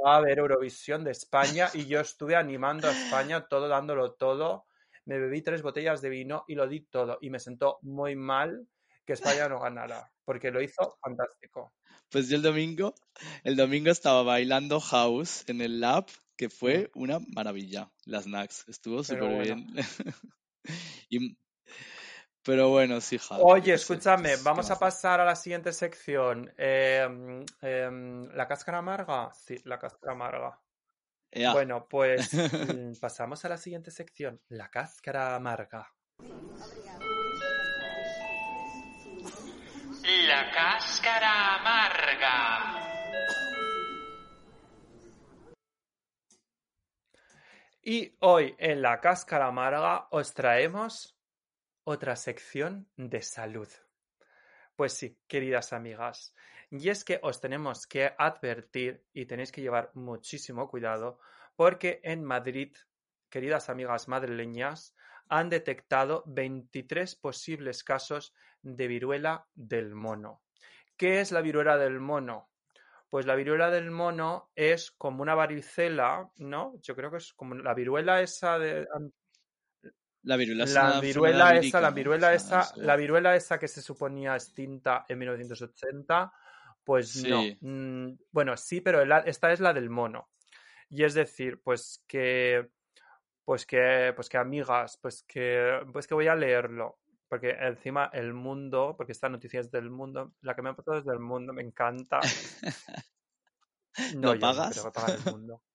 a ver Eurovisión de España y yo estuve animando a España todo, dándolo todo. Me bebí tres botellas de vino y lo di todo. Y me sentó muy mal que España no ganara, porque lo hizo fantástico. Pues yo el domingo, el domingo estaba bailando house en el lab, que fue una maravilla. Las snacks, estuvo súper bueno. bien. y Pero bueno, sí, Jal, Oye, escúchame, pues, ¿qué vamos a pasar a la siguiente sección. Em, em, ¿la cáscara amarga? Sí, la cáscara amarga. Bueno, pues mm, pasamos a la siguiente sección, la cáscara amarga. Cáscara amarga. Y hoy en la cáscara amarga os traemos otra sección de salud. Pues sí, queridas amigas, y es que os tenemos que advertir y tenéis que llevar muchísimo cuidado porque en Madrid, queridas amigas madrileñas, han detectado 23 posibles casos de viruela del mono. ¿Qué es la viruela del mono? Pues la viruela del mono es como una varicela, ¿no? Yo creo que es como la viruela esa de La viruela es la viruela esa, la viruela esa, la viruela esa que se suponía extinta en 1980, pues Sí. no. Mm, bueno, sí, pero esta es la del mono. Y es decir, pues que, pues que, pues que amigas, pues que, pues que voy a leerlo. Porque encima el mundo, porque esta noticia es del mundo, la que me ha pasado es del mundo, me encanta. No, ¿Lo yo pagas? pagar el mundo.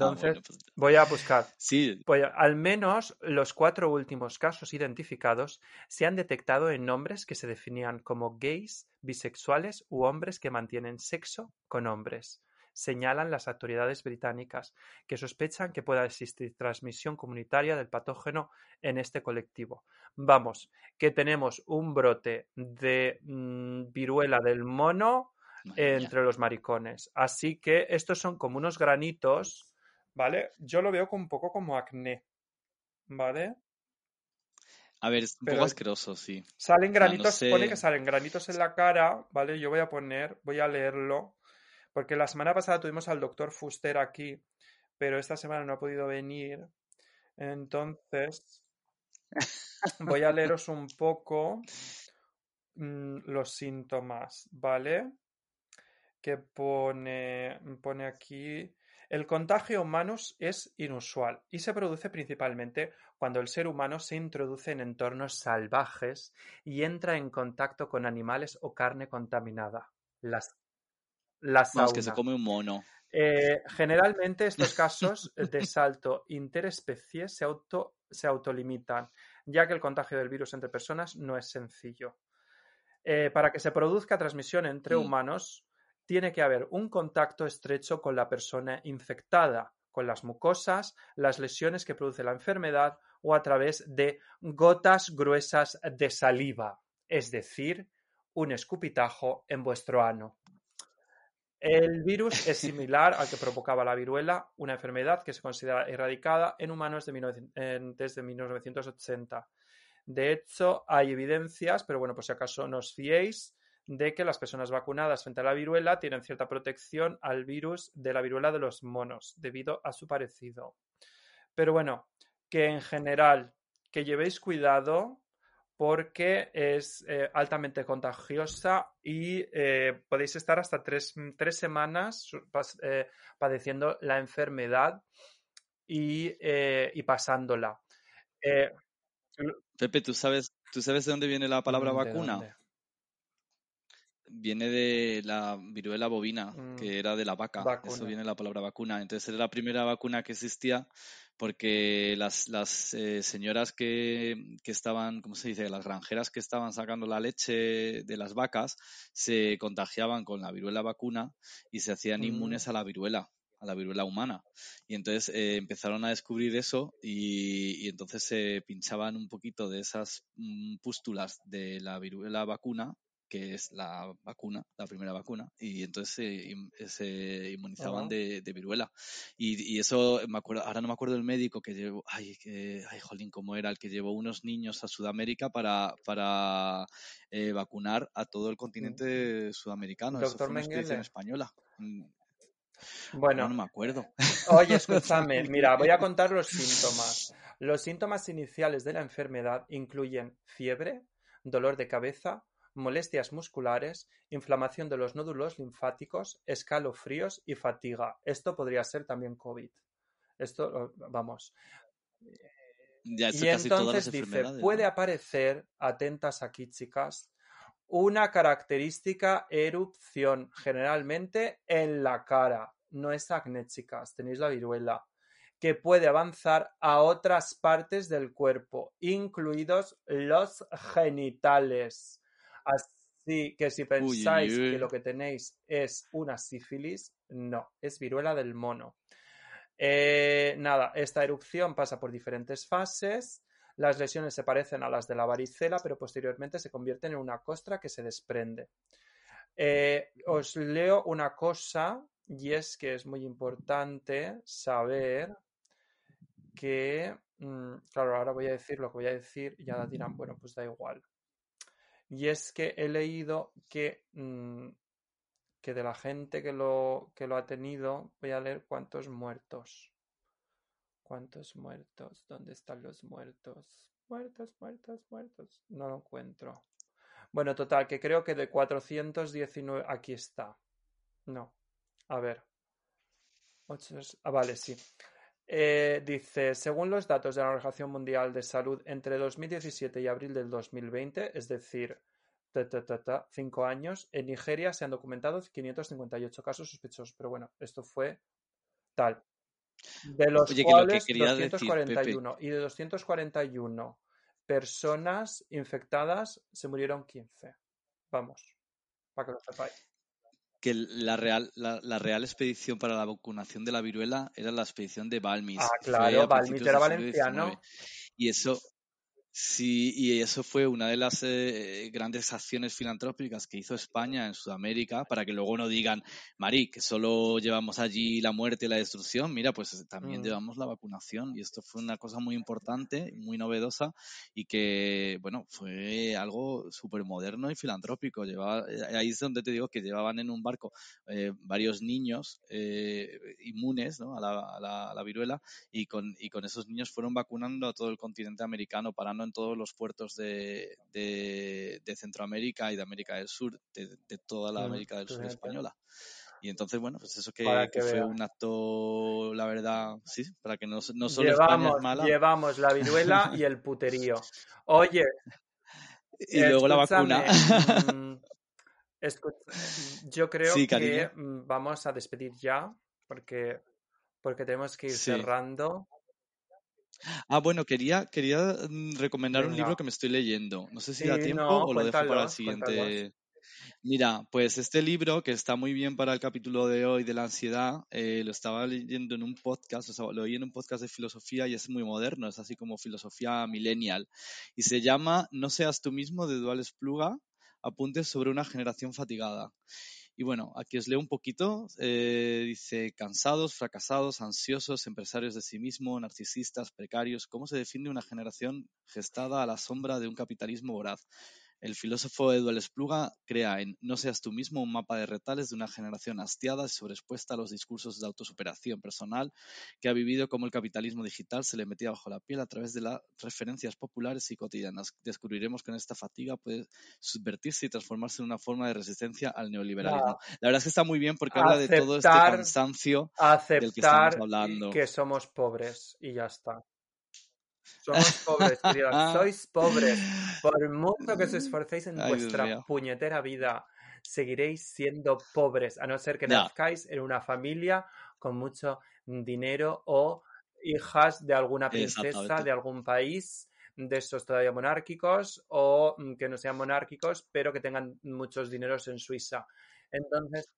Ah, Entonces, bueno, pues, voy a buscar. sí, Pues al menos los cuatro últimos casos identificados se han detectado en hombres que se definían como gays, bisexuales u hombres que mantienen sexo con hombres. Señalan las autoridades británicas, que sospechan que pueda existir transmisión comunitaria del patógeno en este colectivo. Vamos, que tenemos un brote de mm, viruela del mono madre entre los maricones. Así que estos son como unos granitos, ¿vale? Yo lo veo como un poco como acné, ¿vale? A ver, es un Pero- poco asqueroso, sí. Salen sea, no granitos, pone que salen granitos en la cara, ¿vale? Yo voy a poner, voy a leerlo, porque la semana pasada tuvimos al doctor Fuster aquí, pero esta semana no ha podido venir. Entonces, voy a leeros un poco mm, los síntomas, ¿vale? Que pone, pone aquí. El contagio humanos es inusual y se produce principalmente cuando el ser humano se introduce en entornos salvajes y entra en contacto con animales o carne contaminada. Las, la Vamos, que se come un mono. Eh, generalmente estos casos de salto interespecie se, auto, se autolimitan, ya que el contagio del virus entre personas no es sencillo. Eh, para que se produzca transmisión entre Mm. humanos, tiene que haber un contacto estrecho con la persona infectada, con las mucosas, las lesiones que produce la enfermedad o a través de gotas gruesas de saliva, es decir, un escupitajo en vuestro ano. El virus es similar al que provocaba la viruela, una enfermedad que se considera erradicada en humanos de 1900 en- desde 1980. De hecho, hay evidencias, pero bueno, por si acaso no os fiéis, de que las personas vacunadas frente a la viruela tienen cierta protección al virus de la viruela de los monos, debido a su parecido. Pero bueno, que en general, que llevéis cuidado porque es eh, altamente contagiosa y eh, podéis estar hasta tres, tres semanas eh, padeciendo la enfermedad y, eh, y pasándola. Eh, Pepe, ¿tú sabes, ¿tú sabes de dónde viene la palabra ¿de vacuna? dónde? Viene de la viruela bovina, Mm, que era de la vaca. Eso viene de la palabra vacuna. Entonces era la primera vacuna que existía porque las, las eh, señoras que, que estaban, ¿cómo se dice? Las granjeras que estaban sacando la leche de las vacas se contagiaban con la viruela vacuna y se hacían Mm. inmunes a la viruela a la viruela humana. Y entonces eh, empezaron a descubrir eso y, y entonces se pinchaban un poquito de esas mm, pústulas de la viruela vacuna que es la vacuna, la primera vacuna, y entonces se, se inmunizaban Ajá. de, de viruela. Y, y eso, me acuerdo, ahora no me acuerdo del médico que llevó, ay, que, ay, jolín, cómo era, el que llevó unos niños a Sudamérica para, para eh, vacunar a todo el continente sudamericano. Eso Doctor fue una expedición española. Mm, Bueno, ahora no me acuerdo. Oye, escúchame, mira, voy a contar los síntomas. Los síntomas iniciales de la enfermedad incluyen fiebre, dolor de cabeza, molestias musculares, inflamación de los nódulos linfáticos, escalofríos y fatiga. Esto podría ser también COVID. Esto, vamos. Ya, Y entonces dice, puede aparecer, atentas aquí chicas, una característica erupción, generalmente en la cara. No es acné, chicas, tenéis la viruela, que puede avanzar a otras partes del cuerpo, incluidos los genitales. Así que si pensáis uy, que uy. lo que tenéis es una sífilis, no, es viruela del mono. Eh, nada, esta erupción pasa por diferentes fases. Las lesiones se parecen a las de la varicela, pero posteriormente se convierten en una costra que se desprende. Eh, os leo una cosa, y es que es muy importante saber que, mm, claro, ahora voy a decir lo que voy a decir y ya dirán, bueno, pues da igual. Y es que he leído que, mm, que de la gente que lo, que lo ha tenido, voy a leer cuántos muertos. ¿Cuántos muertos? ¿Dónde están los muertos? Muertos, muertos, muertos. No lo encuentro. Bueno, total, que creo que de 419. Aquí está. No. A ver. Ah, vale, sí. Eh, dice, según los datos de la Organización Mundial de Salud, entre 2017 y abril del 2020, es decir, ta, ta, ta, ta, cinco años, en Nigeria se han documentado 558 casos sospechosos. Pero bueno, esto fue tal. De los Oye, que lo que cuales quería decir, 241. y de 241 personas infectadas se murieron 15. Vamos, para que lo sepáis. Que la real, la, la real expedición para la vacunación de la viruela era la expedición de Balmis. Ah, claro, Balmis era valenciano. Y eso, sí, y eso fue una de las eh, grandes acciones filantrópicas que hizo España en Sudamérica para que luego no digan, Mari, que solo llevamos allí la muerte y la destrucción. Mira, pues también Mm. llevamos la vacunación y esto fue una cosa muy importante, muy novedosa y que, bueno, fue algo súper moderno y filantrópico. Llevaba, eh, ahí es donde te digo que llevaban en un barco eh, varios niños eh, inmunes ¿no? a, la, a, la, a, la, viruela y con, y con esos niños fueron vacunando a todo el continente americano, parando en todos los puertos de, de, de Centroamérica y de América del Sur, de, de toda la América del Sur española. Y entonces, bueno, pues eso que, que, que fue vea. un acto, la verdad, sí, para que no, no solo llevamos, España es mala. Llevamos la viruela y el puterío. Oye. y luego la vacuna. Mmm, escucha, yo creo sí, que vamos a despedir ya, porque, porque tenemos que ir sí. cerrando. Ah, bueno, quería, quería recomendar Venga. un libro que me estoy leyendo. No sé si sí, da tiempo no, o lo dejo para el siguiente. Cuéntalos. Mira, pues este libro, que está muy bien para el capítulo de hoy de la ansiedad, eh, lo estaba leyendo en un podcast, o sea, lo oí en un podcast de filosofía y es muy moderno, es así como filosofía millennial. Y se llama No seas tú mismo de Dual Espluga, apuntes sobre una generación fatigada. Y bueno, aquí os leo un poquito. Eh, dice, cansados, fracasados, ansiosos, empresarios de sí mismo, narcisistas, precarios. ¿Cómo se define una generación gestada a la sombra de un capitalismo voraz? El filósofo Eduard Espluga crea en No seas tú mismo un mapa de retales de una generación hastiada y sobreexpuesta a los discursos de autosuperación personal que ha vivido como el capitalismo digital se le metía bajo la piel a través de las referencias populares y cotidianas. Descubriremos que en esta fatiga puede subvertirse y transformarse en una forma de resistencia al neoliberalismo. No. La verdad es que está muy bien porque aceptar, habla de todo este cansancio aceptar del que estamos hablando. que somos pobres y ya está. Somos pobres, queridos. Sois pobres. Por mucho que os esforcéis en Ay, vuestra puñetera vida, seguiréis siendo pobres, a no ser que nazcáis en una familia con mucho dinero o hijas de alguna princesa de algún país de esos todavía monárquicos o mm, que no sean monárquicos, pero que tengan muchos dineros en Suiza. Entonces,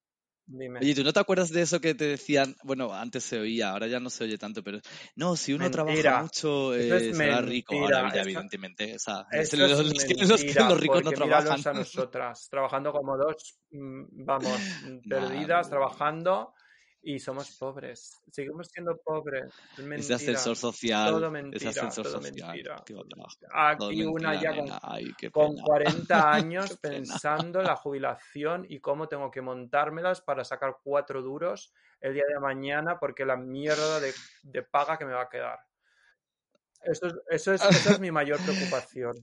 dime. Oye, ¿tú no te acuerdas de eso que te decían? Bueno, antes se oía, ahora ya no se oye tanto, pero no, si uno Mentira. trabaja mucho, eh, es será rico. Ahora ya, evidentemente. O sea, los, es los que, los que mentira, los ricos no trabajan. a nosotras, trabajando como dos, mm, vamos, Nah, perdidas, trabajando y somos pobres. Seguimos siendo pobres. Es mentira. ascensor social. Todo mentira, ascensor todo social. mentira, todo Aquí una mentira, ya con. Ay, qué con pena. 40 años pensando en la jubilación y cómo tengo que montármelas para sacar cuatro duros el día de mañana porque la mierda de, de paga que me va a quedar. Eso es, eso es, esa es mi mayor preocupación.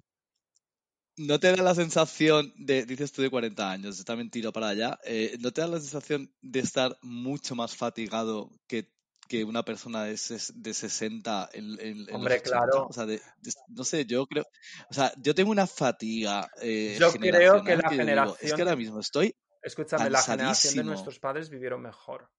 ¿No te da la sensación de, dices tú de 40 años, también tiro para allá, eh, ¿no te da la sensación de estar mucho más fatigado que que una persona de, ses- de 60 en, en- Hombre, 80. claro. O sea, de- de- no sé, yo creo, o sea, yo tengo una fatiga eh, Yo creo que la yo digo, es generación que ahora mismo estoy, Escúchame, la generación de nuestros padres vivieron mejor.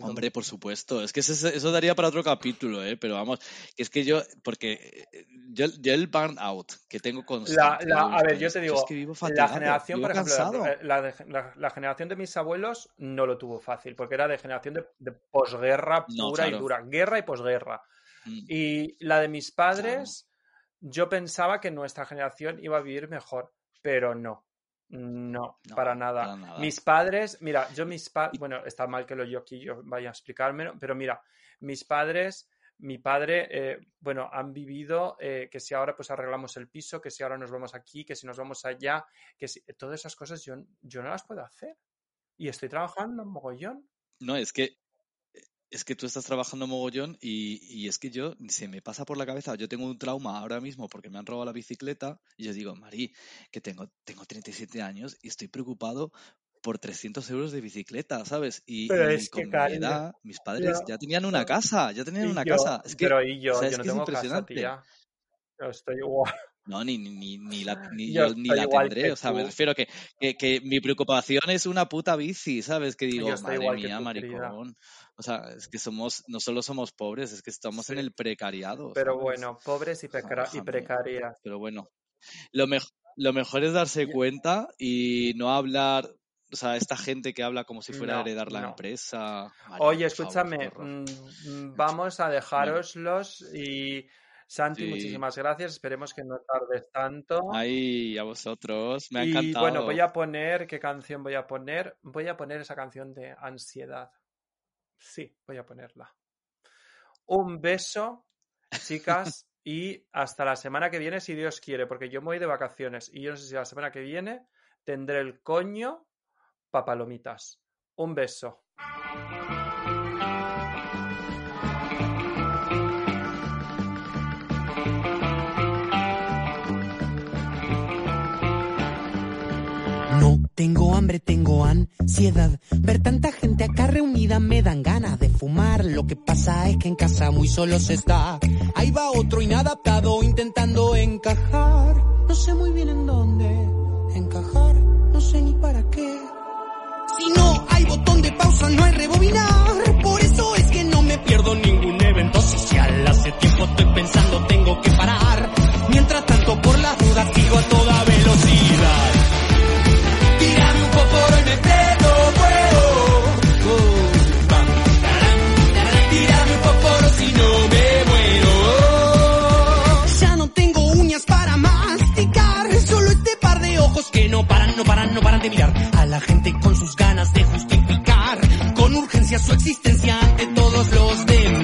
Hombre, por supuesto, es que eso, eso daría para otro capítulo, ¿eh? Pero vamos, es que yo, porque eh, yo, yo el burnout que tengo La, constante, la- a ver, con yo te es digo, que vivo la generación, vivo por ejemplo, cansado. la, la generación de mis abuelos no lo tuvo fácil, porque era de generación de, de posguerra No, pura y dura, guerra y posguerra. Mm. Y la de mis padres, yo pensaba que nuestra generación iba a vivir mejor, pero no. No, No, para nada. para nada. Mis padres, mira, yo mis padres, bueno, está mal que lo yo aquí yo vaya a explicármelo, pero mira, mis padres, mi padre, eh, bueno, han vivido eh, que si ahora pues arreglamos el piso, que si ahora nos vamos aquí, que si nos vamos allá, que si todas esas cosas yo, yo no las puedo hacer. Y estoy trabajando en mogollón. No, es que es que tú estás trabajando mogollón y, y es que yo se me pasa por la cabeza, yo tengo un trauma ahora mismo porque me han robado la bicicleta y yo digo, Marí, que tengo, tengo 37 años y estoy preocupado por 300 euros de bicicleta, ¿sabes? Y, Pero y es que, mi edad, mis padres yo- ya tenían una casa, ya tenían una yo- casa. Es que, pero y yo, o sea, yo es no que es tengo casa, impresionante. tía. Yo estoy igual. No, ni, ni, ni, la, ni Yo yo ni la tendré. O sea, me refiero que, que, que mi preocupación es una puta bici, ¿sabes? Que digo, madre mía, maricón. O sea, es que somos, no solo somos pobres, es que estamos en el precariado. Pero ¿sabes? bueno, pobres y, precari- y precarias. Pero bueno, lo, mej- lo mejor es darse cuenta y no hablar, o sea, esta gente que habla como si fuera a heredar la no. empresa. María, Oye, favor, escúchame, mm, mm, vamos a dejároslos y Santi, Sí. muchísimas gracias. Esperemos que no tardes tanto. Ay, a vosotros, me ha y encantado. bueno, voy a poner, ¿qué canción voy a poner? Voy a poner esa canción de ansiedad. Sí, voy a ponerla. Un beso, chicas, y hasta la semana que viene, si Dios quiere, porque yo me voy de vacaciones y yo no sé si la semana que viene tendré el coño pa' palomitas. Un beso. Tengo hambre, tengo ansiedad. Ver tanta gente acá reunida me dan ganas de fumar. Lo que pasa es que en casa muy solo se está. Ahí va otro inadaptado intentando encajar. No sé muy bien en dónde encajar. No sé ni para qué. Si no hay botón de pausa, no hay rebobinar. Por eso es que no me pierdo ningún evento social. Hace tiempo estoy pensando, tengo que parar. Mientras tanto, por las dudas, sigo a no paran, no paran, no paran de mirar a la gente con sus ganas de justificar con urgencia su existencia ante todos los demás.